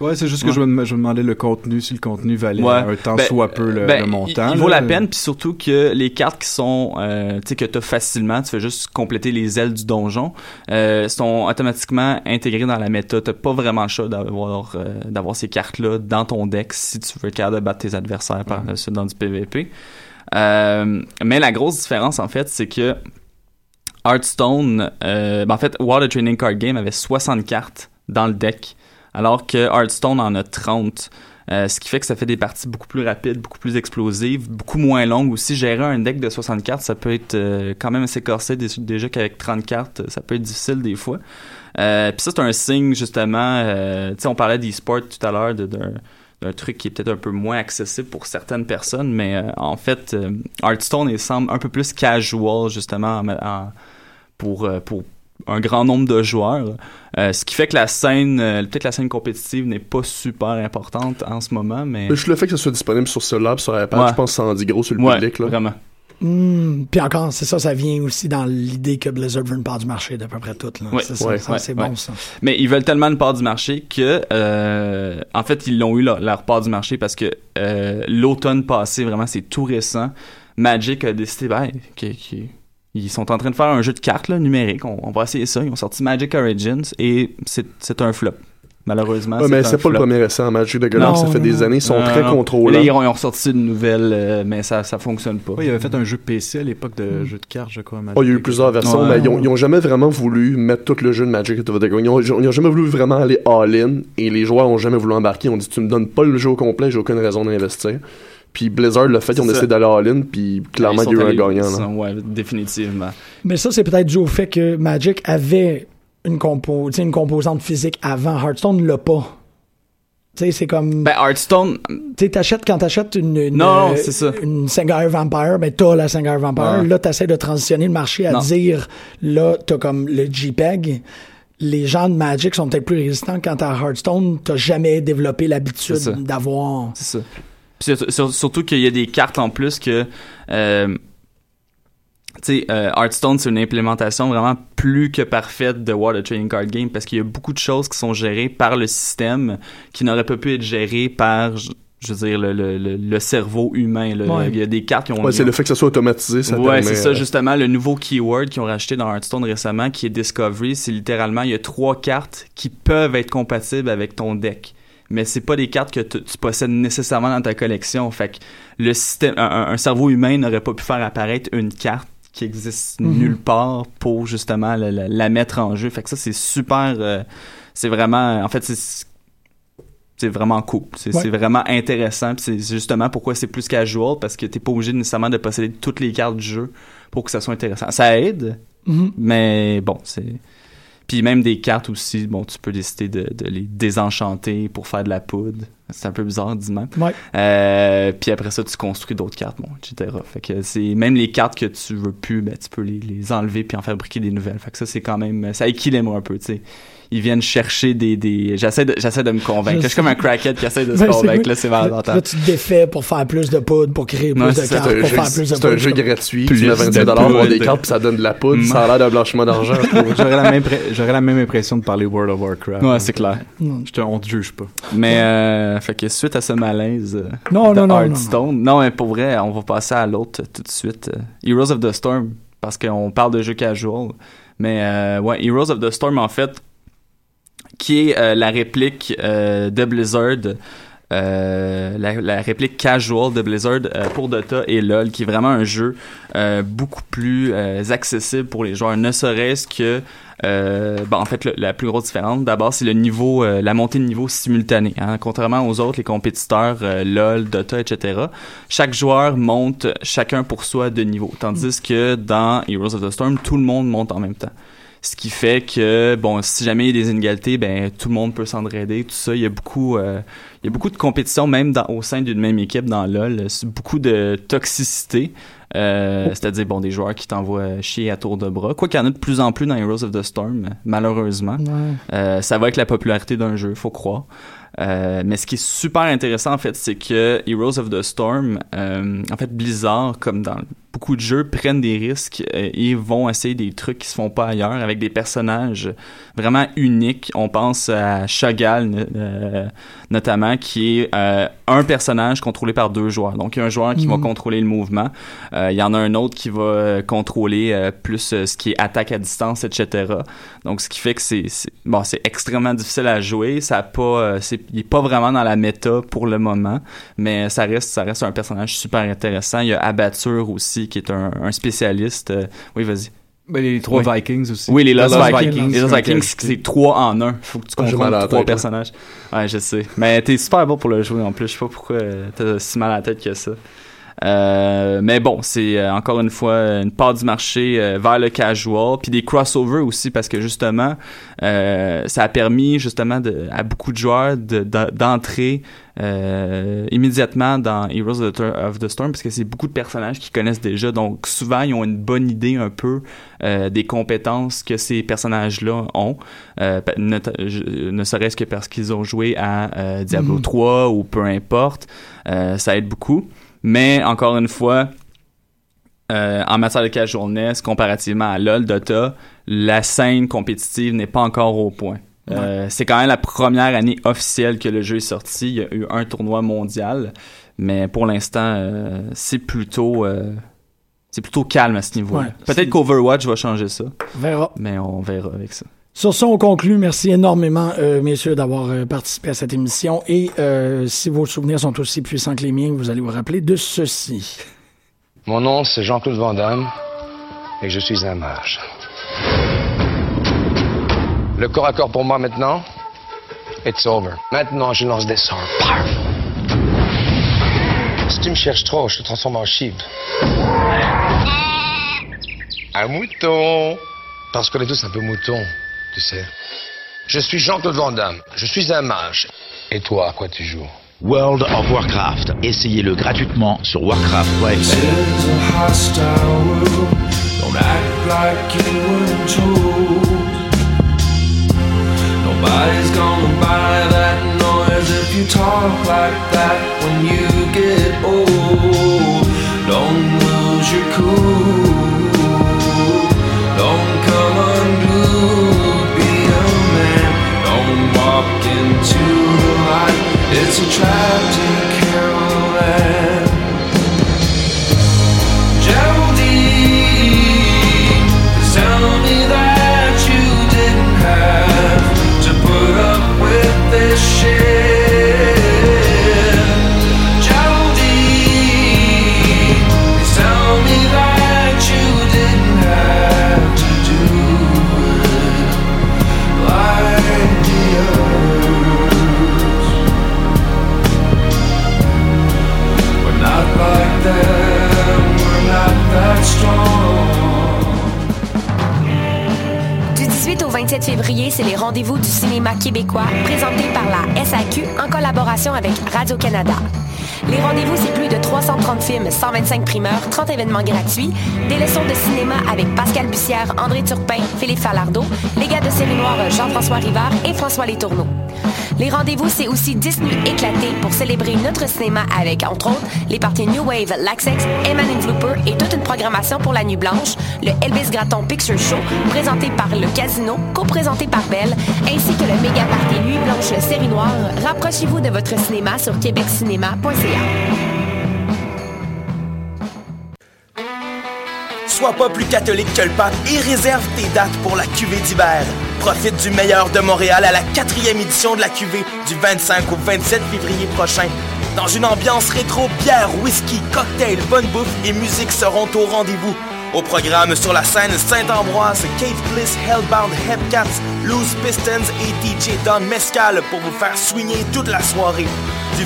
Ouais, c'est juste que
Ouais.
je, me, je me demandais le contenu, si le contenu valait
Ouais.
un temps
Ben,
soit peu le,
Ben,
le
il-
montant.
Il, vaut
là.
la peine, puis surtout que les cartes qui sont, euh, tu sais, que t'as facilement, tu fais juste compléter les ailes du donjon, euh, sont automatiquement intégrées dans la méta. T'as pas vraiment le choix d'avoir, euh, d'avoir ces cartes-là dans ton deck si tu veux être de battre tes adversaires par la suite dans du PVP. Euh, mais la grosse différence, en fait, c'est que Hearthstone, euh, ben, en fait, Water Training Card Game avait 60 cartes dans le deck, alors que Hearthstone en a 30. Euh, ce qui fait que ça fait des parties beaucoup plus rapides, beaucoup plus explosives, beaucoup moins longues aussi. Gérer un deck de 60 cartes, ça peut être euh, quand même assez corsé. Dé- Déjà qu'avec 30 cartes, ça peut être difficile des fois. Euh, Puis ça, c'est un signe, justement, tu sais, on parlait d'e-sport tout à l'heure, d'un truc qui est peut-être un peu moins accessible pour certaines personnes, mais en fait, Hearthstone il semble un peu plus casual, justement, en- en- pour, pour un grand nombre de joueurs. Euh, ce qui fait que la scène, euh, peut-être la scène compétitive n'est pas super importante en ce moment, mais...
Juste le fait que ça soit disponible sur cellulaire pis sur iPad,
Ouais.
je pense que ça en dit gros sur le
Ouais,
public. Là.
vraiment.
Hmm, puis encore, c'est ça, ça vient aussi dans l'idée que Blizzard veut une part du marché d'à peu près tout. Là.
Ouais,
c'est ça,
ouais,
c'est
ouais.
bon, ça.
Mais ils veulent tellement une part du marché que, euh, en fait, ils l'ont eu leur, leur part du marché parce que euh, l'automne passé, vraiment, c'est tout récent. Magic a décidé, ben, que- ils sont en train de faire un jeu de cartes là, numérique. On, on va essayer ça. Ils ont sorti Magic Origins et c'est un flop. Malheureusement,
Ouais, mais c'est pas le premier essai en Magic de ça fait
non.
des années, ils sont
Non,
très
non.
contrôlants.
Là, ils ont, ils ont ressorti une nouvelle, euh, mais ça, ça fonctionne pas.
Ouais, il avait fait un jeu PC à l'époque de jeu de cartes, je crois.
Oh, il y a eu plusieurs versions,
Ouais.
mais ils ont, ils ont jamais vraiment voulu mettre tout le jeu de Magic of the Gathering. Ils ont, ils ont jamais voulu vraiment aller all-in, et les joueurs ont jamais voulu embarquer. Ils ont dit, tu me donnes pas le jeu au complet, j'ai aucune raison d'investir. Puis Blizzard l'a fait, ils ont décidé d'aller all-in, puis clairement,
Ils
il y a eu un gagnant. là.
Ouais, définitivement.
Mais ça, c'est peut-être dû au fait que Magic avait une, compo, tu sais, une composante physique avant. Hearthstone l'a pas. Tu sais, c'est comme.
Ben, Hearthstone,
tu sais, t'achètes, quand t'achètes une, une,
Non,
euh,
c'est ça.
une Sengire Vampire, ben t'as la Sengire Vampire.
Ouais.
Là, t'essaies de transitionner le marché à
Non.
dire, là, t'as comme le JPEG. Les gens de Magic sont peut-être plus résistants quand à Hearthstone, t'as jamais développé l'habitude d'avoir.
C'est ça. Puis surtout qu'il y a des cartes en plus que. Euh, tu sais, euh, Hearthstone, c'est une implémentation vraiment plus que parfaite de War the Trading Card Game parce qu'il y a beaucoup de choses qui sont gérées par le système qui n'auraient pas pu être gérées par, je veux dire, le, le, le, le cerveau humain. là.
Ouais.
Il y a des cartes qui ont.
Ouais, c'est le fait que ça soit automatisé, ça
ouais, c'est ça,
euh,
justement. Le nouveau keyword qu'ils ont rajouté dans Hearthstone récemment, qui est Discovery, c'est littéralement, il y a trois cartes qui peuvent être compatibles avec ton deck. Mais c'est pas des cartes que tu possèdes nécessairement dans ta collection. Fait que le système, un, un- cerveau humain n'aurait pas pu faire apparaître une carte qui existe
Mhm.
nulle part pour justement la, la- la mettre en jeu. Fait que ça, c'est super. euh, c'est vraiment. En fait, c'est c'est vraiment cool. C'est
Ouais.
vraiment intéressant. C'est justement pourquoi c'est plus casual parce que t'es pas obligé nécessairement de posséder toutes les cartes du jeu pour que ça soit intéressant. Ça aide,
Mhm.
mais bon, c'est. Puis même des cartes aussi, bon, tu peux décider de, de les désenchanter pour faire de la poudre. C'est un peu bizarre, dis-moi.
Ouais.
Euh, puis après ça, tu construis d'autres cartes, bon, etc. Fait que c'est même les cartes que tu veux plus, ben, tu peux les, les enlever puis en fabriquer des nouvelles. Fait que ça, c'est quand même, ça équilibre un peu, tu sais. Ils viennent chercher des, des... j'essaie de, j'essaie de me convaincre. Je suis comme un crackhead qui essaie de se
Ben,
convaincre, là, c'est
Là, là, tu te défais pour faire plus de poudre, pour créer plus de cartes,
C'est un
pour
jeu,
faire plus de
c'est un jeu gratuit.
Plus
tu mets
de
27 dollars pour des cartes puis ça donne de la poudre. Ça a l'air d'un blanchiment d'argent.
J'aurais la, même j'aurais la même impression de parler World of Warcraft.
Ouais, c'est clair.
Je te, on te juge pas.
Mais euh, fait que suite à ce malaise euh,
Non, non, non, non,
Hearthstone, non, mais pour vrai, on va passer à l'autre tout de suite. euh, Heroes of the Storm, parce qu'on parle de jeux casual. Mais euh, ouais, Heroes of the Storm en fait, qui est euh, la réplique euh, de Blizzard. euh, la, la réplique casual de Blizzard euh, pour Dota et LoL, qui est vraiment un jeu euh, beaucoup plus euh, accessible pour les joueurs, ne serait-ce que euh, bon, en fait, la plus grosse différence, d'abord, c'est le niveau, euh, la montée de niveau simultanée. Hein. Contrairement aux autres, les compétiteurs euh, LoL, Dota, etc., chaque joueur monte chacun pour soi de niveau. Tandis que dans Heroes of the Storm, tout le monde monte en même temps. Ce qui fait que, bon, si jamais il y a des inégalités, ben, tout le monde peut s'entraider, tout ça. Il y a beaucoup, euh, il y a beaucoup de compétition, même dans, au sein d'une même équipe dans LoL. Beaucoup de toxicité. Euh, C'est-à-dire, bon, des joueurs qui t'envoient chier à tour de bras. Quoi qu'il y en a de plus en plus dans Heroes of the Storm, malheureusement.
Ouais.
Euh, ça va avec la popularité d'un jeu, faut croire. Euh, mais ce qui est super intéressant en fait, c'est que Heroes of the Storm, euh, en fait Blizzard, comme dans beaucoup de jeux, prennent des risques euh, et vont essayer des trucs qui se font pas ailleurs avec des personnages vraiment uniques. On pense à euh, notamment, qui est un personnage contrôlé par deux joueurs. Donc il y a un joueur qui va
Mhm.
contrôler le mouvement, il y en a un autre qui va contrôler plus ce qui est attaque à distance, etc. Donc, ce qui fait que c'est bon, c'est extrêmement difficile à jouer. Ça a pas, c'est, il est pas vraiment dans la méta pour le moment, mais ça reste, ça reste un personnage super intéressant. Il y a Abatture aussi, qui est un, un spécialiste. Euh, oui, vas-y.
Ben, les trois
Oui.
Vikings aussi.
Oui, les Lost,
Lost
Vikings.
Vikings,
Les Lost Vikings, c'est trois en un. Faut que tu
Ah, la
trois
tête, là.
personnages. Ouais, je sais. Mais t'es super bon pour le jouer en plus. Je sais pas pourquoi euh, t'as si mal à la tête que ça. Euh, mais bon, c'est euh, encore une fois une part du marché euh, vers le casual, puis des crossovers aussi parce que justement, ça a permis justement de, à beaucoup de joueurs de- de- d'entrer immédiatement dans Heroes of the, Storm parce que c'est beaucoup de personnages qui connaissent déjà, donc souvent ils ont une bonne idée un peu des compétences que ces personnages-là ont, ne, serait-ce que parce qu'ils ont joué à Diablo
Mhm.
3 ou peu importe, ça aide beaucoup. Mais encore une fois, euh, en matière de casualness, comparativement à LoL, Dota, la scène compétitive n'est pas encore au point. Euh, c'est quand même la première année officielle que le jeu est sorti. Il y a eu un tournoi mondial, mais pour l'instant, euh, c'est plutôt c'est plutôt calme à ce niveau-là.
Ouais,
Peut-être qu'Overwatch va changer ça,
On verra.
mais on verra avec ça.
Sur ça, on conclut. Merci énormément, euh, messieurs, d'avoir euh, participé à cette émission. Et euh, si vos souvenirs sont aussi puissants que les miens, vous allez vous rappeler de ceci.
Mon nom, c'est Jean-Claude Van Damme et je suis un mage. Le corps à corps pour moi maintenant, it's over. Maintenant, je lance des sorts. Si tu me cherches trop, je te transforme en chive. Un mouton. Parce qu'on est tous un peu moutons, Je suis Jean-Claude Van Damme. Je suis un mage. Et toi, à quoi tu joues?
World of Warcraft. Essayez-le gratuitement sur warcraft.fr.
Don't you
présentés par la SAQ en collaboration avec Radio-Canada. Les rendez-vous, c'est plus de 330 films, 125 primeurs, 30 événements gratuits, des leçons de cinéma avec Pascal Bussière, André Turpin, Philippe Falardeau, les gars de série noire Jean-François Rivard et François Letourneau. Les rendez-vous, c'est aussi 10 nuits éclatées pour célébrer notre cinéma avec, entre autres, les parties New Wave, Laxex, Eman Flooper et toute une programmation pour la Nuit Blanche, le Elvis Gratton Picture Show, présenté par le Casino, co-présenté par Belle, ainsi que le méga party Nuit Blanche Série Noire. Rapprochez-vous de votre cinéma sur québeccinéma.ca.
Sois pas plus catholique que le pape et réserve tes dates pour la cuvée d'hiver. Profite du meilleur de Montréal à la quatrième édition de la cuvée du 25 au 27 février prochain. Dans une ambiance rétro, bière, whisky, cocktail, bonne bouffe et musique seront au rendez-vous. Au programme sur la scène Saint-Ambroise, Kate Bliss, Hellbound, Hepcats, Loose Pistons et DJ Don Mescal pour vous faire swinger toute la soirée.